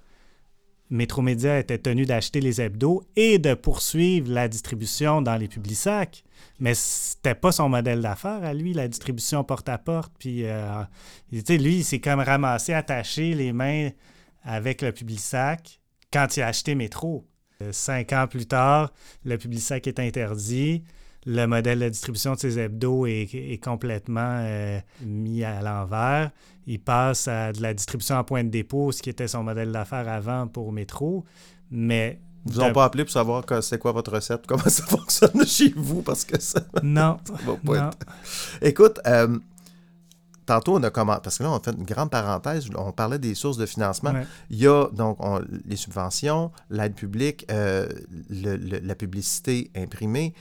Métromédia était tenu d'acheter les hebdos et de poursuivre la distribution dans les publics Mais c'était pas son modèle d'affaires à lui, la distribution porte-à-porte. Puis, euh, lui, il s'est comme ramassé, attaché les mains avec le Publisac quand il a acheté Métro. Euh, cinq ans plus tard, le Publisac est interdit. Le modèle de distribution de ces hebdos est, complètement euh, mis à l'envers il passe à de la distribution à point de dépôt, ce qui était son modèle d'affaires avant pour Métro. Mais vous ont pas appelé pour savoir c'est quoi votre recette, comment ça fonctionne chez vous, parce que ça. Non. non. Écoute, euh, tantôt on a commencé, parce que là on a fait une grande parenthèse, on parlait des sources de financement. Il y a donc les subventions, l'aide publique, euh, la publicité imprimée.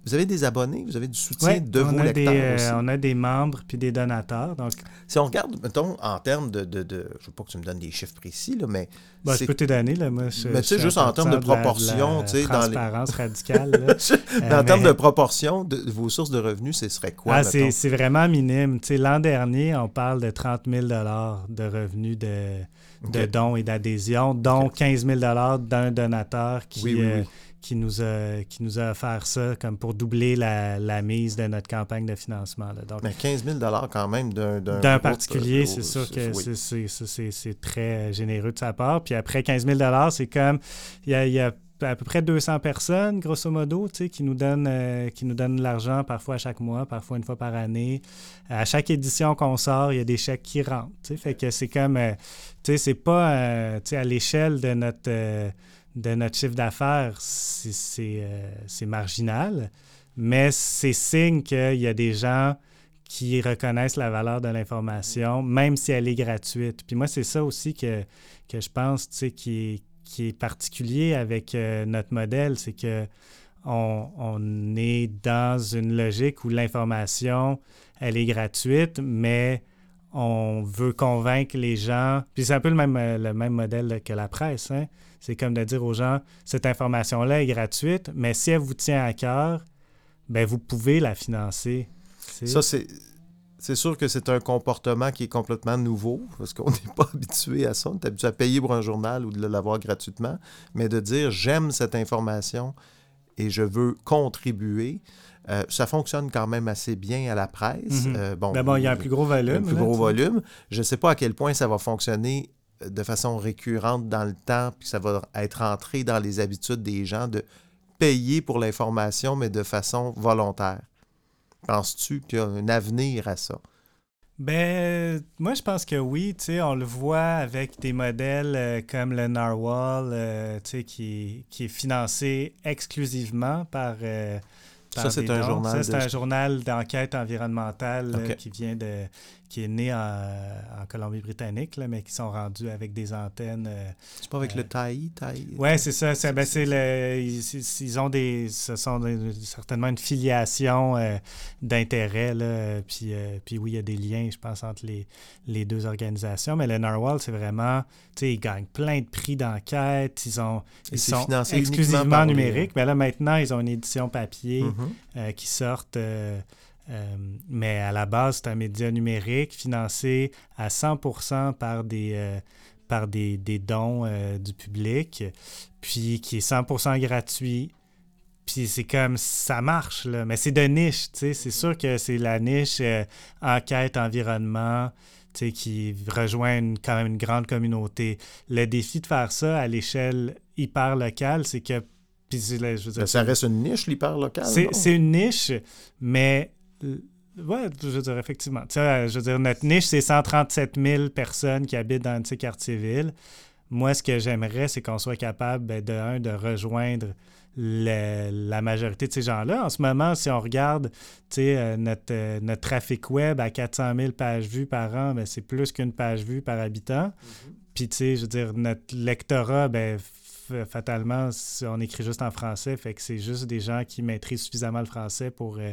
Euh, vous avez des abonnés, vous avez du soutien de vos lecteurs des, aussi? on a des membres puis des donateurs. Donc... Si on regarde, mettons, en termes de, de, de, Je ne veux pas que tu me donnes des chiffres précis, là, mais. Ben, je peux te donner, là, moi. mais tu sais, juste en termes de proportion, tu sais. Transparence radicale. Là. Euh, en termes de proportion, de, vos sources de revenus, ce serait quoi? Ah, c'est vraiment minime. Tu sais, l'an dernier, on parle de 30 000 de revenus de, de dons et d'adhésion, dont 15 000 d'un donateur qui. Oui, oui, euh, oui qui nous a, qui nous a offert ça comme pour doubler la, mise de notre campagne de financement. Donc, Mais 15 000 quand même d'un D'un particulier, c'est sûr que c'est très généreux de sa part. Puis après 15 000 c'est comme, il y a, à peu près 200 personnes, grosso modo, qui nous donnent, euh, qui nous donnent de l'argent parfois à chaque mois, parfois une fois par année. À chaque édition qu'on sort, il y a des chèques qui rentrent. Fait que c'est comme, euh, tu sais, c'est pas euh, à l'échelle de notre de notre chiffre d'affaires, euh, c'est marginal, mais c'est signe qu'il y a des gens qui reconnaissent la valeur de l'information, même si elle est gratuite. Puis moi, c'est ça aussi que, que je pense qui qui est particulier avec euh, notre modèle, c'est que on, est dans une logique où l'information, elle est gratuite, mais on veut convaincre les gens. Puis c'est un peu le même, le même modèle que la presse. Hein? C'est comme de dire aux gens, cette information-là est gratuite, mais si elle vous tient à cœur, ben vous pouvez la financer. Ça, c'est... C'est sûr que c'est un comportement qui est complètement nouveau, parce qu'on n'est pas habitué à ça. On est habitué à payer pour un journal ou de l'avoir gratuitement, mais de dire j'aime cette information et je veux contribuer, euh, ça fonctionne quand même assez bien à la presse. Mhm. Euh, bon, D'abord, il y a un plus gros volume. Un plus gros volume. Je ne sais pas à quel point ça va fonctionner de façon récurrente dans le temps, puis ça va être entré dans les habitudes des gens de payer pour l'information, mais de façon volontaire. Penses-tu qu'il y a un avenir à ça? Ben, moi, je pense que oui. On le voit avec des modèles euh, comme le Narwhal, euh, qui, qui, est financé exclusivement par, euh, ça, c'est un journal. Ça, c'est un journal d'enquête environnementale qui vient de qui est né en, Colombie-Britannique, mais qui sont rendus avec des antennes. Euh, c'est pas avec le TAI? Oui, c'est ça. C'est, ben, le, ils, ont des. Ce sont certainement une filiation euh, d'intérêt. Puis, euh, puis oui, il y a des liens, je pense, entre les, les deux organisations. Mais le Narwhal, c'est vraiment. Tu sais, ils gagnent plein de prix d'enquête. Ils, ont, ils sont exclusivement numériques. Mais là, maintenant, ils ont une édition papier mm-hmm. qui sortent. Euh, mais à la base, c'est un média numérique financé à 100 par des, euh, par des, dons euh, du public, puis qui est 100% gratuit. Puis c'est comme ça marche, là. mais c'est de niche. C'est sûr que c'est la niche enquête, environnement, qui rejoint quand même une grande communauté. Le défi de faire ça à l'échelle hyper locale, c'est que ça reste une niche, l'hyper local. C'est une niche, mais oui, je veux dire, effectivement. je veux dire, notre niche, c'est 137 000 personnes qui habitent dans ces quartiers-villes. Moi, ce que j'aimerais, c'est qu'on soit capable, ben, de un, de rejoindre la majorité de ces gens-là. En ce moment, si on regarde euh, notre, euh, notre trafic web à 400 000 pages vues par an, ben, c'est plus qu'une page vue par habitant. Mm-hmm. Puis, tu sais, je veux dire, notre lectorat, ben, fatalement, on écrit juste en français, fait que c'est juste des gens qui maîtrisent suffisamment le français pour, euh,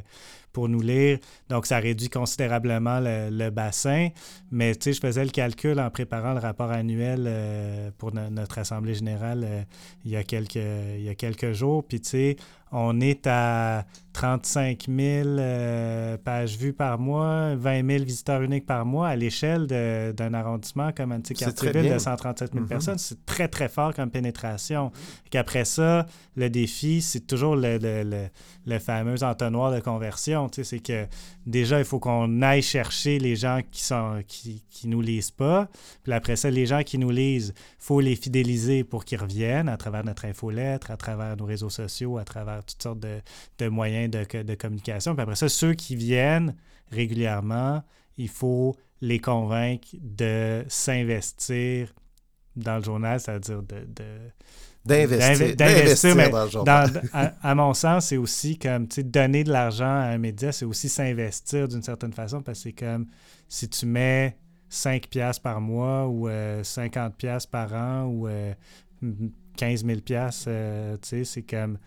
pour nous lire. Donc, ça réduit considérablement le, bassin. Mais, tu sais, je faisais le calcul en préparant le rapport annuel euh, pour notre Assemblée générale euh, il, y a quelques, il y a quelques jours. Puis, tu sais, on est à 35 000 euh, pages vues par mois, 20 000 visiteurs uniques par mois à l'échelle d'un arrondissement comme un petit quartier-ville de 137 000 mm-hmm. personnes. C'est très, très fort comme pénétration. Et après ça, le défi, c'est toujours le, le, le, fameux entonnoir de conversion. C'est que déjà, il faut qu'on aille chercher les gens qui sont nous lisent pas. Puis après ça, les gens qui nous lisent, il faut les fidéliser pour qu'ils reviennent à travers notre infolettre, à travers nos réseaux sociaux, à travers toutes sortes de, moyens de, communication. Puis après ça, ceux qui viennent régulièrement, il faut les convaincre de s'investir dans le journal, c'est-à-dire de, d'investir, mais dans le journal. à, mon sens, c'est aussi comme, tu sais, donner de l'argent à un média, c'est aussi s'investir d'une certaine façon, parce que c'est comme, si tu mets 5 piastres par mois ou 50 euh, piastres par an ou euh, 15 000 euh, tu sais, c'est comme...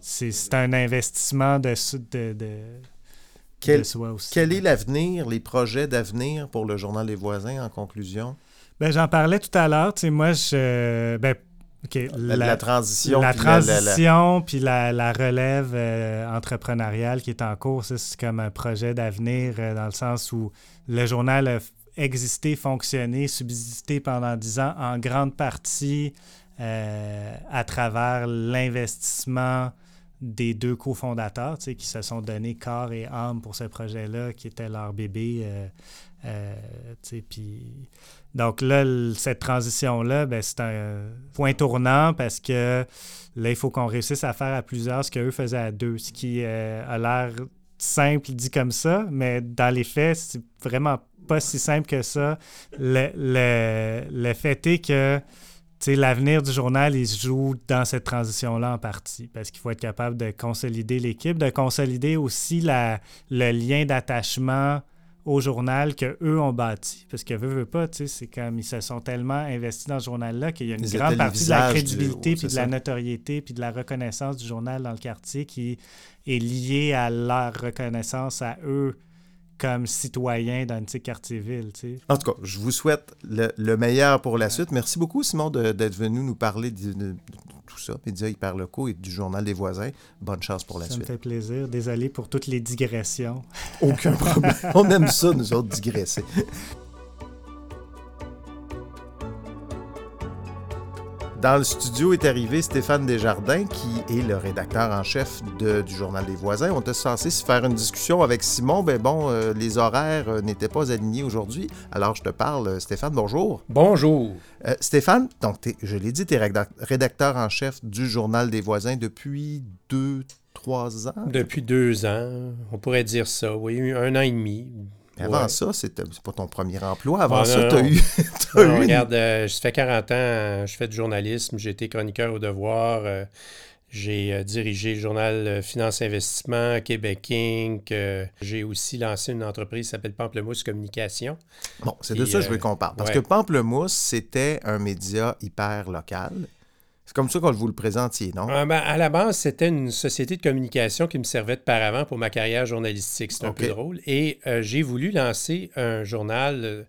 C'est un investissement de, de, de, quel, soi aussi. Quel est l'avenir, les projets d'avenir pour le Journal des voisins, en conclusion? Ben, J'en parlais tout à l'heure. Tu sais, moi, je... Ben, la, transition. La transition, puis la, relève euh, entrepreneuriale qui est en cours, c'est comme un projet d'avenir euh, dans le sens où le journal a existé, fonctionné, subsisté pendant dix ans en grande partie euh, à travers l'investissement des deux cofondateurs qui se sont donné corps et âme pour ce projet-là, qui était leur bébé. Puis... Donc là, cette transition-là, ben, c'est un point tournant parce que là, il faut qu'on réussisse à faire à plusieurs ce qu'eux faisaient à deux, ce qui a l'air simple dit comme ça, mais dans les faits, c'est vraiment pas si simple que ça. Le, fait est que l'avenir du journal, il se joue dans cette transition-là en partie, parce qu'il faut être capable de consolider l'équipe, de consolider aussi le lien d'attachement au journal qu'eux ont bâti. Parce que veut, veut pas, c'est comme ils se sont tellement investis dans ce journal-là qu'il y a une grande partie de la crédibilité, puis de la notoriété, puis de la reconnaissance du journal dans le quartier qui est liée à leur reconnaissance à eux comme citoyen d'un petit quartier-ville. En tout cas, je vous souhaite le, meilleur pour la suite. Merci beaucoup, Simon, d'être venu nous parler de, tout ça, Média Hyper Locaux et du Journal des voisins. Bonne chance pour la suite. Ça me fait plaisir. Désolé pour toutes les digressions. Aucun problème. On aime ça, nous autres, digresser. Dans le studio est arrivé Stéphane Desjardins, qui est le rédacteur en chef du Journal des voisins. On était censé se faire une discussion avec Simon, mais bon, euh, les horaires euh, n'étaient pas alignés aujourd'hui. Alors, je te parle. Euh, Stéphane, bonjour. Bonjour. Stéphane, donc, je l'ai dit, tu es rédacteur en chef du Journal des voisins depuis deux, trois ans? Depuis deux ans, on pourrait dire ça, oui, un an et demi, avant ça, c'est pas ton premier emploi. Avant ah, ça, tu as eu. Regarde, euh, je fais 40 ans, je fais du journalisme, j'ai été chroniqueur au devoir. Euh, j'ai euh, dirigé le journal Finance Investissement, Québec Inc. j'ai aussi lancé une entreprise qui s'appelle Pamplemousse Communication. Bon, c'est de ça que je veux qu'on parle. Parce que Pamplemousse, c'était un média hyper local. C'est comme ça qu'on vous le présentiez, non? Ah, ben, à la base, c'était une société de communication qui me servait de paravent pour ma carrière journalistique. C'est un peu drôle. Et euh, j'ai voulu lancer un journal euh,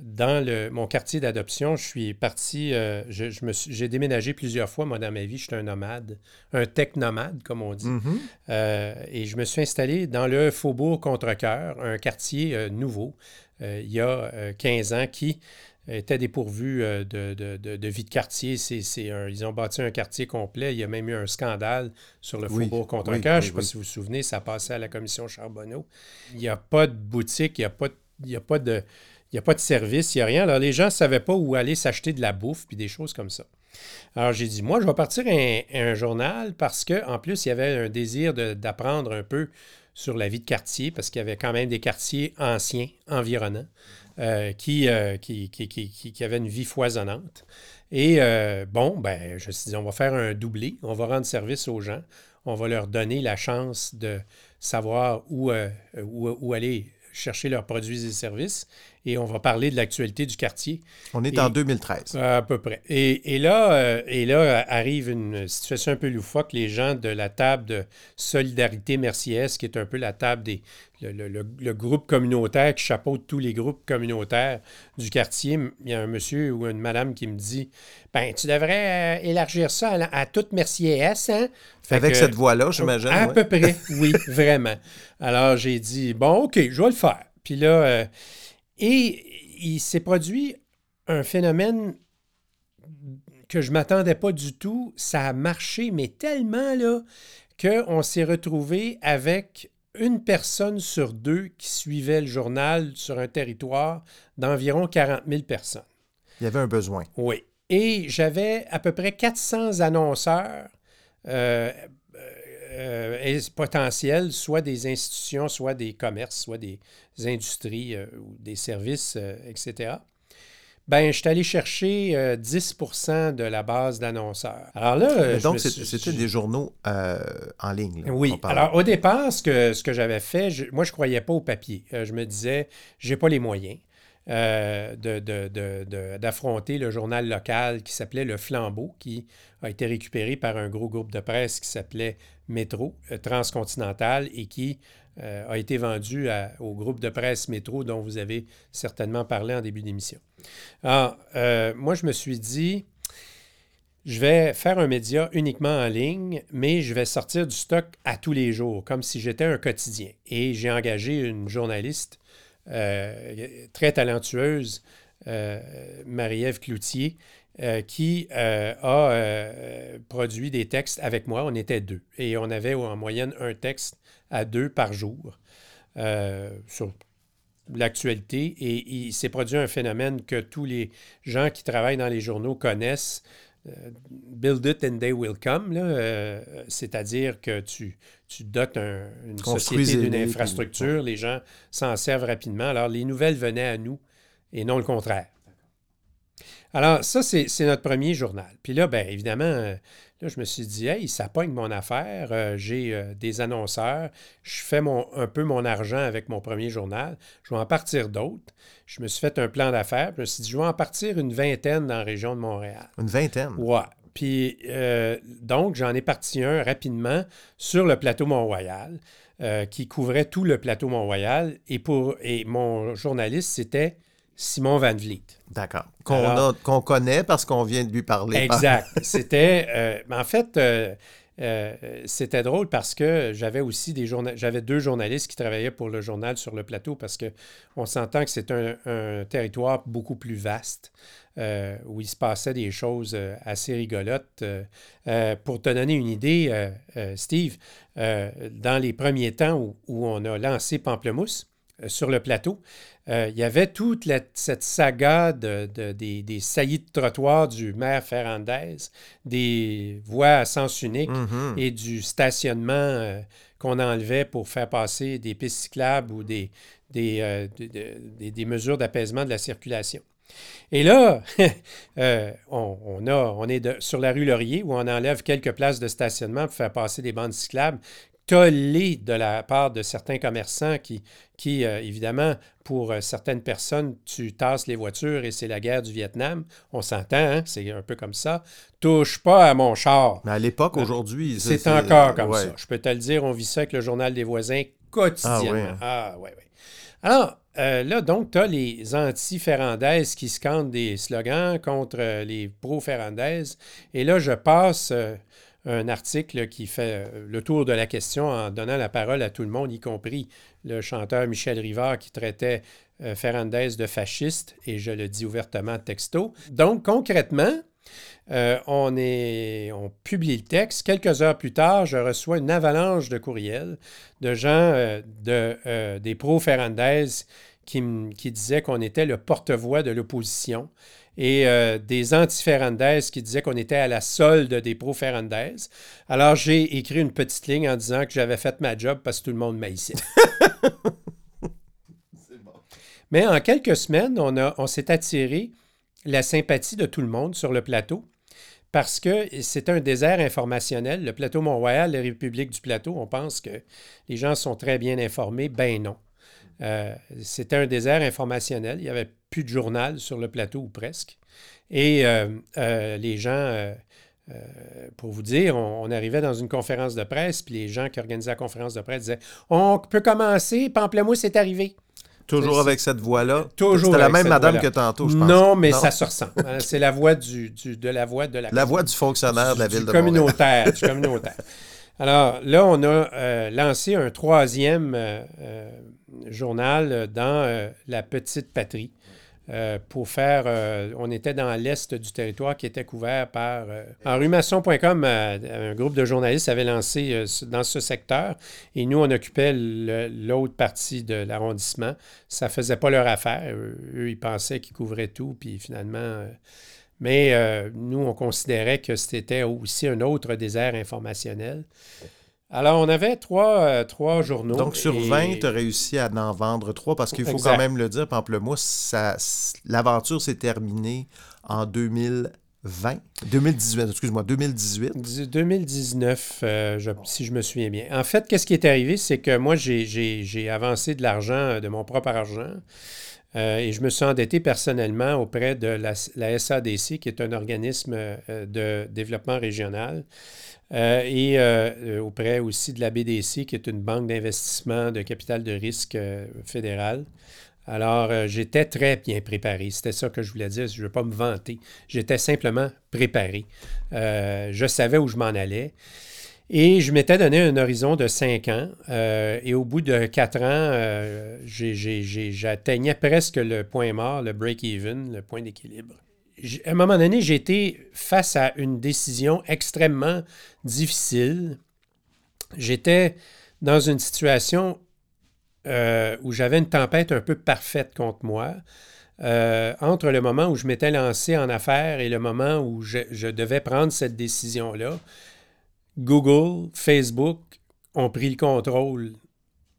dans le, mon quartier d'adoption. Je suis parti, euh, je, j'ai déménagé plusieurs fois, moi, dans ma vie. Je suis un nomade, un tech-nomade, comme on dit. Mm-hmm. et je me suis installé dans le Faubourg Contrecoeur, un quartier nouveau, il y a 15 ans, qui était dépourvu euh, de, vie de quartier. C'est, ils ont bâti un quartier complet. Il y a même eu un scandale sur le Faubourg contre oui, je ne sais pas si vous vous souvenez, ça passait à la commission Charbonneau. Il n'y a pas de boutique, il n'y a, pas, il a, pas de, il a pas de service, il n'y a rien. Alors, les gens ne savaient pas où aller s'acheter de la bouffe puis des choses comme ça. Alors j'ai dit, moi, je vais partir un, journal parce qu'en plus, il y avait un désir d'apprendre un peu sur la vie de quartier, parce qu'il y avait quand même des quartiers anciens, environnants, euh, qui, qui, avaient une vie foisonnante. Et bon, ben, je me suis dit, on va faire un doublé, on va rendre service aux gens, on va leur donner la chance de savoir où aller chercher leurs produits et services et on va parler de l'actualité du quartier. On est en 2013. À peu près. Et, là, euh, et là arrive une situation un peu loufoque. Les gens de la table de Solidarité Merciès, qui est un peu la table des. Le, groupe communautaire qui chapeaute tous les groupes communautaires du quartier. Il y a un monsieur ou une madame qui me dit ben tu devrais euh, élargir ça à, toute Merciès, hein? Avec cette voix-là, j'imagine. À peu près, oui, vraiment. Alors j'ai dit bon, OK, je vais le faire. Puis là, euh, et il s'est produit un phénomène que je ne m'attendais pas du tout. Ça a marché, mais tellement là qu'on s'est retrouvé avec une personne sur deux qui suivait le journal sur un territoire d'environ 40 000 personnes. Il y avait un besoin. Oui. Et j'avais à peu près 400 annonceurs euh, euh, potentiels, soit des institutions, soit des commerces, soit des industries euh, ou des services, euh, etc. Ben, je suis allé chercher 10% de la base d'annonceurs. Alors là. donc, c'était des journaux en ligne. oui. Alors, au départ, ce que, ce que j'avais fait, moi, je ne croyais pas au papier. je me disais, je n'ai pas les moyens. D'affronter le journal local qui s'appelait Le Flambeau, qui a été récupéré par un gros groupe de presse qui s'appelait Métro euh, transcontinental et qui euh, a été vendu au groupe de presse Métro dont vous avez certainement parlé en début d'émission. Alors, euh, moi, je me suis dit, je vais faire un média uniquement en ligne, mais je vais sortir du stock à tous les jours, comme si j'étais un quotidien. Et j'ai engagé une journaliste très talentueuse, Marie-Ève Cloutier, euh, qui euh, a euh, produit des textes avec moi. On était deux. Et on avait en moyenne un texte à deux par jour sur l'actualité. Et il s'est produit un phénomène que tous les gens qui travaillent dans les journaux connaissent. Build it and they will come, c'est-à-dire que tu, tu dotes une société d'une infrastructure, les gens s'en servent rapidement. Alors, les nouvelles venaient à nous et non le contraire. Alors, ça, c'est notre premier journal. Puis là, bien évidemment, euh, là, je me suis dit, hey, ça pogne mon affaire. Euh, j'ai euh, des annonceurs. Je fais mon, un peu mon argent avec mon premier journal. Je vais en partir d'autres. Je me suis fait un plan d'affaires. Je me suis dit, je vais en partir une vingtaine dans la région de Montréal. Une vingtaine? Ouais. Puis, donc, j'en ai parti un rapidement sur le plateau Mont-Royal, qui couvrait tout le plateau Mont-Royal. Et, pour, et mon journaliste, c'était Simon Van Vliet. D'accord. Qu'on connaît parce qu'on vient de lui parler. Exact. c'était. Euh, en fait, euh, euh, c'était drôle parce que j'avais aussi des j'avais deux journalistes qui travaillaient pour le journal sur le plateau parce qu'on s'entend que c'est un, territoire beaucoup plus vaste où il se passait des choses assez rigolotes. pour te donner une idée, Steve, dans les premiers temps où, où on a lancé Pamplemousse, sur le plateau, euh, il y avait toute cette saga des, saillies de trottoir du maire Ferrandez, des voies à sens unique mm-hmm. et du stationnement euh, qu'on enlevait pour faire passer des pistes cyclables ou des, des, euh, des mesures d'apaisement de la circulation. Et là, on, a, on est sur la rue Laurier où on enlève quelques places de stationnement pour faire passer des bandes cyclables tollé de la part de certains commerçants qui, qui euh, évidemment, pour euh, certaines personnes, tu tasses les voitures et c'est la guerre du Vietnam. On s'entend, hein? c'est un peu comme ça. Touche pas à mon char. Mais à l'époque, euh, aujourd'hui, c'est encore comme ça. Je peux te le dire, on vit ça avec le journal des voisins quotidiennement. Ah, oui, oui. Alors, là, donc, tu as les anti-ferrandaises qui scandent des slogans contre les pro-ferrandaises. Et là, je passe un article qui fait euh, le tour de la question en donnant la parole à tout le monde, y compris le chanteur Michel Rivard qui traitait euh, Ferrandez de fasciste, et je le dis ouvertement texto. Donc, concrètement, euh, on, est, on publie le texte. Quelques heures plus tard, je reçois une avalanche de courriels de gens de, des pro-Ferrandez qui disaient qu'on était le porte-voix de l'opposition et euh, des anti-Ferrandez qui disaient qu'on était à la solde des pro-Ferrandez. Alors, j'ai écrit une petite ligne en disant que j'avais fait ma job parce que tout le monde ici. Mais en quelques semaines, on, on s'est attiré la sympathie de tout le monde sur le plateau parce que c'est un désert informationnel. Le plateau Mont-Royal, la République du Plateau, on pense que les gens sont très bien informés. Ben non. Euh, c'était un désert informationnel. Il n'y avait plus de journal sur le plateau ou presque. Et euh, euh, les gens, pour vous dire, on, arrivait dans une conférence de presse, puis les gens qui organisaient la conférence de presse disaient On peut commencer, Pamplemousse est arrivé. Toujours avec cette voix-là? Toujours. C'était la même madame que tantôt, je pense. Non, mais ça se. Hein. C'est la voix du, de la voix de la. La voix du fonctionnaire de la ville de communautaire, du communautaire. Alors là, on a lancé un troisième journal dans euh, la petite patrie. Euh, pour faire. Euh, on était dans l'est du territoire qui était couvert par. Enrhumation.com, un groupe de journalistes avait lancé dans ce secteur et nous, on occupait l'autre partie de l'arrondissement. Ça ne faisait pas leur affaire. Eux, ils pensaient qu'ils couvraient tout, puis finalement. mais nous, on considérait que c'était aussi un autre désert informationnel. Alors, on avait trois, euh, trois journaux. Donc, sur 20, tu as réussi à en vendre trois parce qu'il faut quand même le dire, Pamplemousse, l'aventure s'est terminée en 2020, 2018, excuse-moi, 2018. 2019, si je me souviens bien. En fait, qu'est-ce qui est arrivé, c'est que moi, j'ai avancé de l'argent, euh, de mon propre argent. Euh, et je me suis endetté personnellement auprès de la, SADC, qui est un organisme de développement régional. Euh, et euh, euh, auprès aussi de la BDC, qui est une banque d'investissement de capital de risque fédéral. Alors, j'étais très bien préparé. C'était ça que je voulais dire. Je ne veux pas me vanter. J'étais simplement préparé. je savais où je m'en allais. Et je m'étais donné un horizon de cinq ans. et au bout de quatre ans, j'atteignais presque le point mort, le break-even, le point d'équilibre à un moment donné, été face à une décision extrêmement difficile. J'étais dans une situation euh, où j'avais une tempête un peu parfaite contre moi. Euh, entre le moment où je m'étais lancé en affaires et le moment où je, devais prendre cette décision-là, Google, Facebook ont pris le contrôle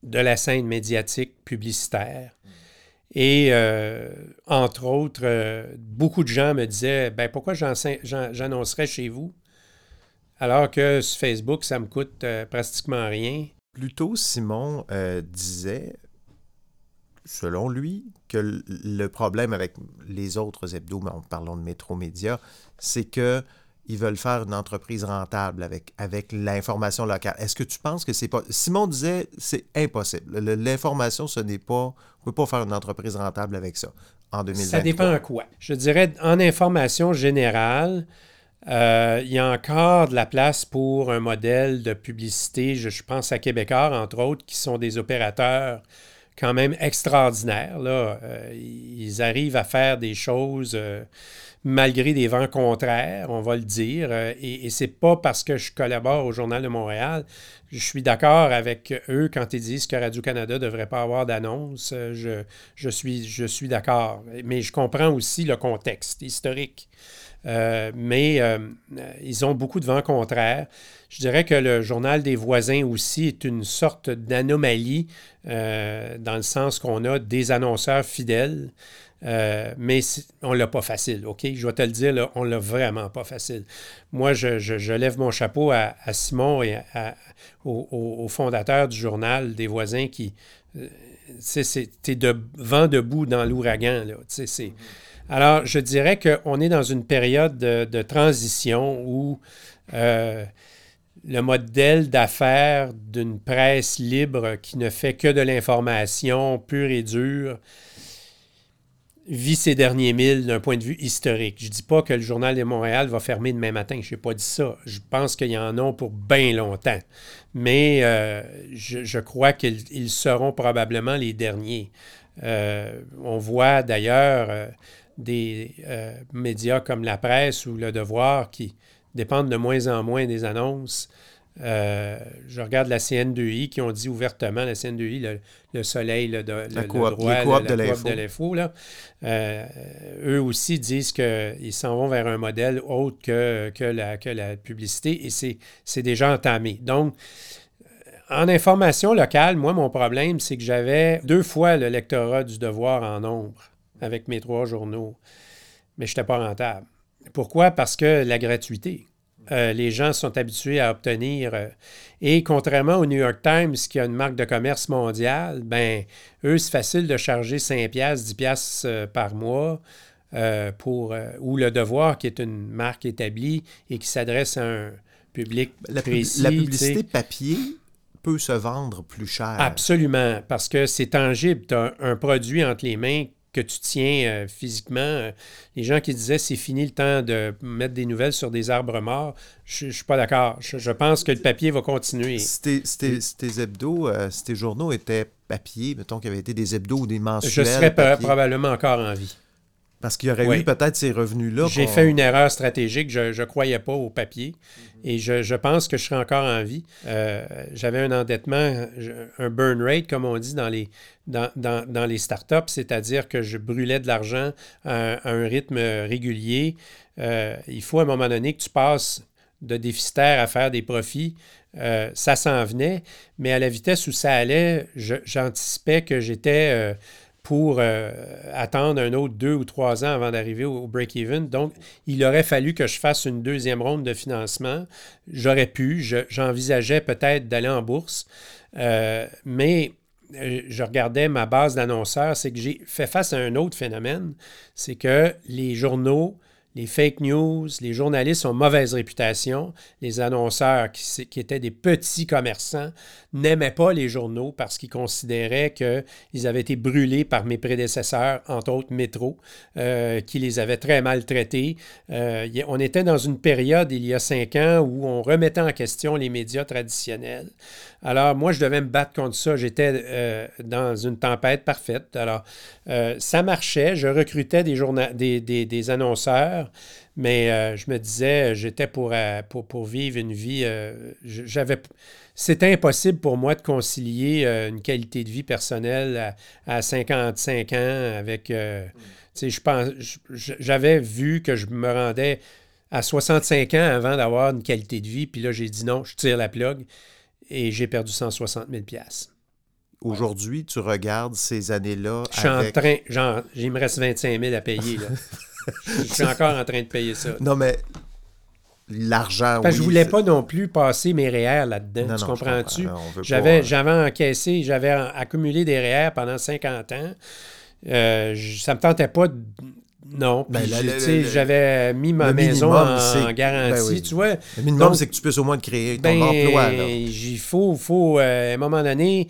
de la scène médiatique publicitaire. Et euh, entre autres, euh, beaucoup de gens me disaient ben, pourquoi j'annoncerais chez vous alors que sur Facebook, ça me coûte euh, pratiquement rien. Plutôt, Simon disait, selon lui, que le problème avec les autres hebdos, mais parlons de Métro Média, c'est que ils veulent faire une entreprise rentable avec, avec l'information locale. Est-ce que tu penses que c'est pas... Simon disait, c'est impossible. L'information, ce n'est pas... On ne peut pas faire une entreprise rentable avec ça en 2023. Ça dépend à quoi. Je dirais, en information générale, euh, il y a encore de la place pour un modèle de publicité. Je, pense à Québécois, entre autres, qui sont des opérateurs quand même extraordinaires. Là. Euh, ils arrivent à faire des choses... Euh, malgré des vents contraires, on va le dire. Euh, et, et c'est pas parce que je collabore au Journal de Montréal. Je suis d'accord avec eux quand ils disent que Radio-Canada ne devrait pas avoir d'annonce. Euh, je, je, suis, je suis d'accord. Mais je comprends aussi le contexte historique. Euh, mais ils ont beaucoup de vents contraires. Je dirais que le journal des voisins aussi est une sorte d'anomalie dans le sens qu'on a des annonceurs fidèles. Euh, mais on l'a pas facile, OK? Je vais te le dire, là, on l'a vraiment pas facile. Moi, je, lève mon chapeau à, Simon et au, fondateur du journal des voisins qui... Euh, es de vent debout dans l'ouragan, là. C'est... Alors, je dirais qu'on est dans une période de, transition où euh, le modèle d'affaires d'une presse libre qui ne fait que de l'information pure et dure vit ses derniers milles d'un point de vue historique. Je ne dis pas que le Journal de Montréal va fermer demain matin. Je n'ai pas dit ça. Je pense qu'il y en a pour bien longtemps. Mais euh, je, crois qu'ils seront probablement les derniers. Euh, on voit d'ailleurs euh, des médias comme la presse ou le devoir qui dépendent de moins en moins des annonces. Je regarde la CN2I qui ont dit ouvertement, la CN2I, le, soleil, le, le, la coop, droit, les coop la, de l'info, eux aussi disent qu'ils s'en vont vers un modèle autre que, que, la, que la publicité et c'est déjà entamé. Donc, en information locale, moi, mon problème, c'est que j'avais deux fois le lectorat du devoir en nombre avec mes trois journaux, mais je n'étais pas rentable. Pourquoi? Parce que la gratuité. Euh, les gens sont habitués à obtenir. Euh, et contrairement au New York Times, qui a une marque de commerce mondiale, ben eux, c'est facile de charger 5 piastres, 10 piastres euh, par mois. pour, ou le devoir, qui est une marque établie et qui s'adresse à un public la, précis. La publicité papier peut se vendre plus cher. Absolument, parce que c'est tangible. Tu as un produit entre les mains que tu tiens euh, physiquement. Euh, les gens qui disaient c'est fini le temps de mettre des nouvelles sur des arbres morts, je ne suis pas d'accord. Je, pense que le papier va continuer. Si tes, hebdos, euh, si tes journaux étaient papier, mettons qu'il y avait été des hebdos ou des mensuels. Je serais probablement encore en vie. Parce qu'il y aurait eu peut-être ces revenus-là. J'ai fait une erreur stratégique. Je ne croyais pas au papier. Et je, pense que je serais encore en vie. Euh, j'avais un endettement, un burn rate, comme on dit dans les, dans, dans, les startups, c'est-à-dire que je brûlais de l'argent à, un rythme régulier. Euh, il faut à un moment donné que tu passes de déficitaire à faire des profits. Euh, ça s'en venait, mais à la vitesse où ça allait, j'anticipais que j'étais pour euh, attendre un autre deux ou trois ans avant d'arriver au, break-even. Donc, il aurait fallu que je fasse une deuxième ronde de financement. J'aurais pu, j'envisageais peut-être d'aller en bourse, euh, mais euh, je regardais ma base d'annonceurs, c'est que j'ai fait face à un autre phénomène, c'est que les journaux les fake news, les journalistes ont mauvaise réputation, les annonceurs qui, étaient des petits commerçants n'aimaient pas les journaux parce qu'ils considéraient qu'ils avaient été brûlés par mes prédécesseurs, entre autres Métro, euh, qui les avaient très mal traités. Euh, on était dans une période, il y a cinq ans, où on remettait en question les médias traditionnels. Alors, moi, je devais me battre contre ça. J'étais euh, dans une tempête parfaite. Alors, ça marchait. Je recrutais des, des annonceurs mais euh, je me disais, j'étais euh, pour, vivre une vie. Euh. C'était impossible pour moi de concilier une qualité de vie personnelle à, 55 ans avec. j'avais vu que je me rendais à 65 ans avant d'avoir une qualité de vie, puis là, j'ai dit non, je tire la plug et j'ai perdu 160 000 Aujourd'hui, tu regardes ces années-là. Je suis en train, genre, il me reste 25 000 à payer. Là. je suis encore en train de payer ça. Non, mais l'argent. Parce que je voulais pas non plus passer mes REER là-dedans. Tu comprends-tu? J'avais, j'avais encaissé, j'avais accumulé des REER pendant 50 ans. Euh, ça me tentait pas de... Non, ben, j'avais mis ma maison en, garantie, ben tu vois. Le minimum, c'est que tu puisses au moins créer ton ben, emploi. Il faut, faut euh, à un moment donné,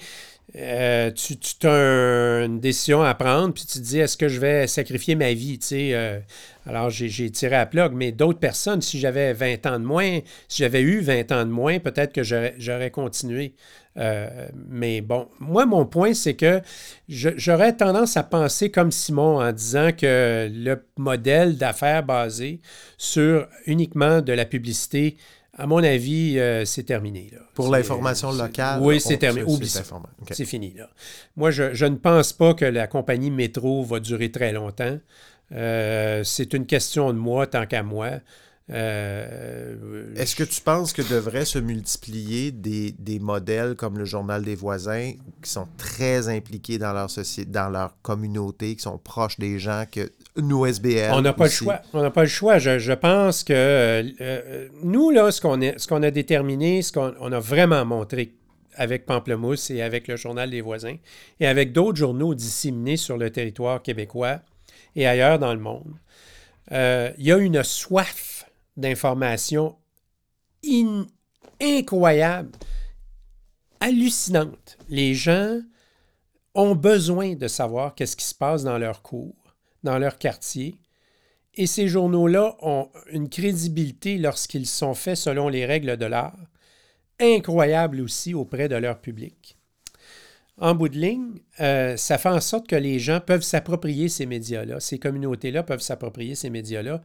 euh, tu, as une décision à prendre, puis tu te dis, est-ce que je vais sacrifier ma vie? Euh, alors, j'ai tiré à plug, mais d'autres personnes, si j'avais 20 ans de moins, si j'avais eu 20 ans de moins, peut-être que j'aurais continué. Euh, mais bon, moi, mon point, c'est que j'aurais tendance à penser comme Simon en disant que le modèle d'affaires basé sur uniquement de la publicité à mon avis, euh, c'est terminé. Pour l'information locale? Oui, c'est terminé. C'est fini. Là. Moi, je, ne pense pas que la compagnie métro va durer très longtemps. Euh, c'est une question de moi tant qu'à moi. Euh, Est-ce que tu penses que devraient se multiplier des, modèles comme le Journal des voisins qui sont très impliqués dans leur société, dans leur communauté, qui sont proches des gens que nous, SBL? On n'a pas le choix. On n'a pas le choix. Je, pense que euh, euh, nous, là, ce qu'on a, a déterminé, ce qu'on a vraiment montré avec Pamplemousse et avec le Journal des voisins et avec d'autres journaux disséminés sur le territoire québécois et ailleurs dans le monde, il y a une soif d'informations incroyables, hallucinantes. Les gens ont besoin de savoir qu'est-ce qui se passe dans leur cours, dans leur quartier. Et ces journaux-là ont une crédibilité lorsqu'ils sont faits selon les règles de l'art, incroyable aussi auprès de leur public. En bout de ligne, euh, ça fait en sorte que les gens peuvent s'approprier ces médias-là, ces communautés-là peuvent s'approprier ces médias-là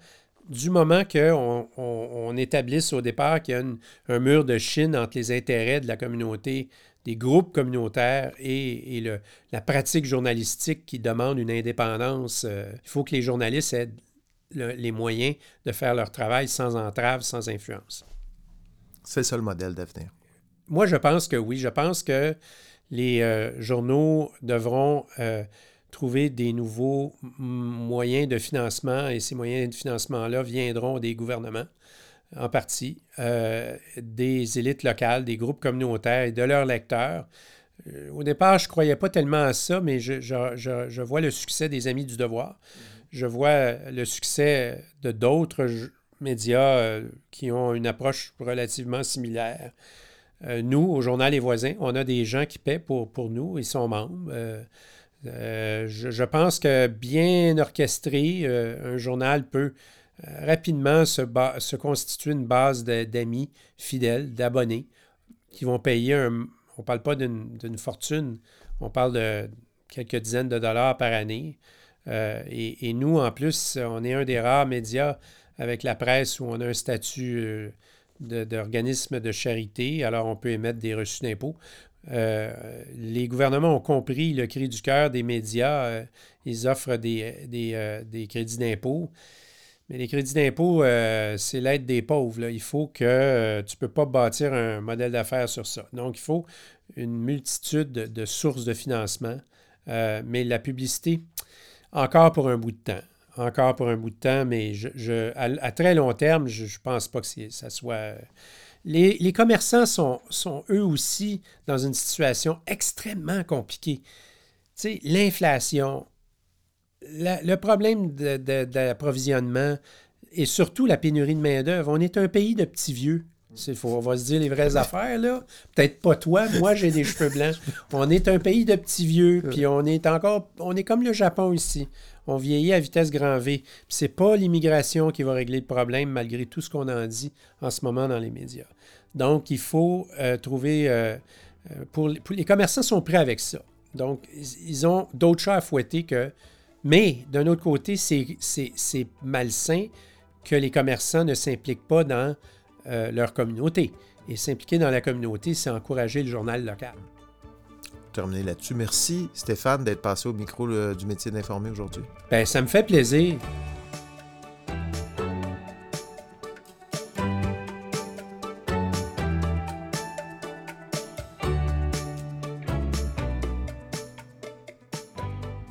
du moment qu'on on, établisse au départ qu'il y a un mur de Chine entre les intérêts de la communauté, des groupes communautaires et, la pratique journalistique qui demande une indépendance, euh, il faut que les journalistes aient les moyens de faire leur travail sans entrave, sans influence. C'est ça le modèle d'avenir. Moi, je pense que oui. Je pense que les euh, journaux devront euh, trouver des nouveaux moyens de financement et ces moyens de financement-là viendront des gouvernements en partie, euh, des élites locales, des groupes communautaires et de leurs lecteurs. au départ, je ne croyais pas tellement à ça, mais je, vois le succès des Amis du Devoir. Je vois le succès de d'autres médias qui ont une approche relativement similaire. nous, au journal Les Voisins, on a des gens qui paient pour, pour nous, ils sont membres. Euh, je, pense que bien orchestré, euh, un journal peut euh, rapidement se, constituer une base d'amis fidèles, d'abonnés, qui vont payer un... On ne parle pas d'une fortune, on parle de quelques dizaines de dollars par année. Et, nous, en plus, on est un des rares médias avec la presse où on a un statut d'organisme de, de, charité, alors on peut émettre des reçus d'impôts. Euh, les gouvernements ont compris le cri du cœur des médias. Euh, ils offrent des, euh, crédits d'impôt. Mais les crédits d'impôt, c'est l'aide des pauvres. Il faut que tu ne peux pas bâtir un modèle d'affaires sur ça. Donc, il faut une multitude de, sources de financement. mais la publicité, encore pour un bout de temps. Encore pour un bout de temps, mais je, à, très long terme, je ne pense pas que ça soit les, commerçants sont, eux aussi dans une situation extrêmement compliquée. Tu l'inflation, le problème d'approvisionnement et surtout la pénurie de main-d'œuvre. On est un pays de petits vieux. Faut, on va se dire les vraies affaires, là. Peut-être pas toi, moi j'ai des cheveux blancs. On est un pays de petits vieux, puis on est encore. On est comme le Japon ici on vieillit à vitesse grand V. Ce n'est pas l'immigration qui va régler le problème, malgré tout ce qu'on en dit en ce moment dans les médias. Donc, il faut euh, trouver... Euh, euh, pour, les commerçants sont prêts avec ça. Donc, ils ont d'autres chats à fouetter que... Mais, d'un autre côté, c'est malsain que les commerçants ne s'impliquent pas dans leur communauté. Et s'impliquer dans la communauté, c'est encourager le journal local terminer là-dessus. Merci Stéphane d'être passé au micro du métier d'informer aujourd'hui. Ben, ça me fait plaisir.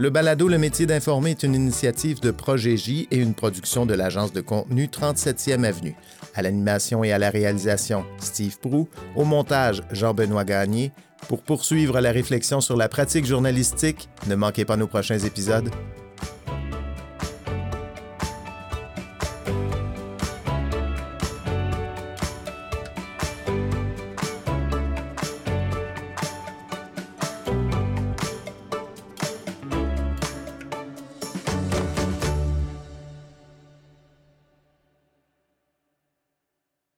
Le balado Le métier d'informer est une initiative de Projet J et une production de l'agence de contenu 37e Avenue. À l'animation et à la réalisation, Steve Prou. Au montage, Jean-Benoît Gagné. Pour poursuivre la réflexion sur la pratique journalistique, ne manquez pas nos prochains épisodes.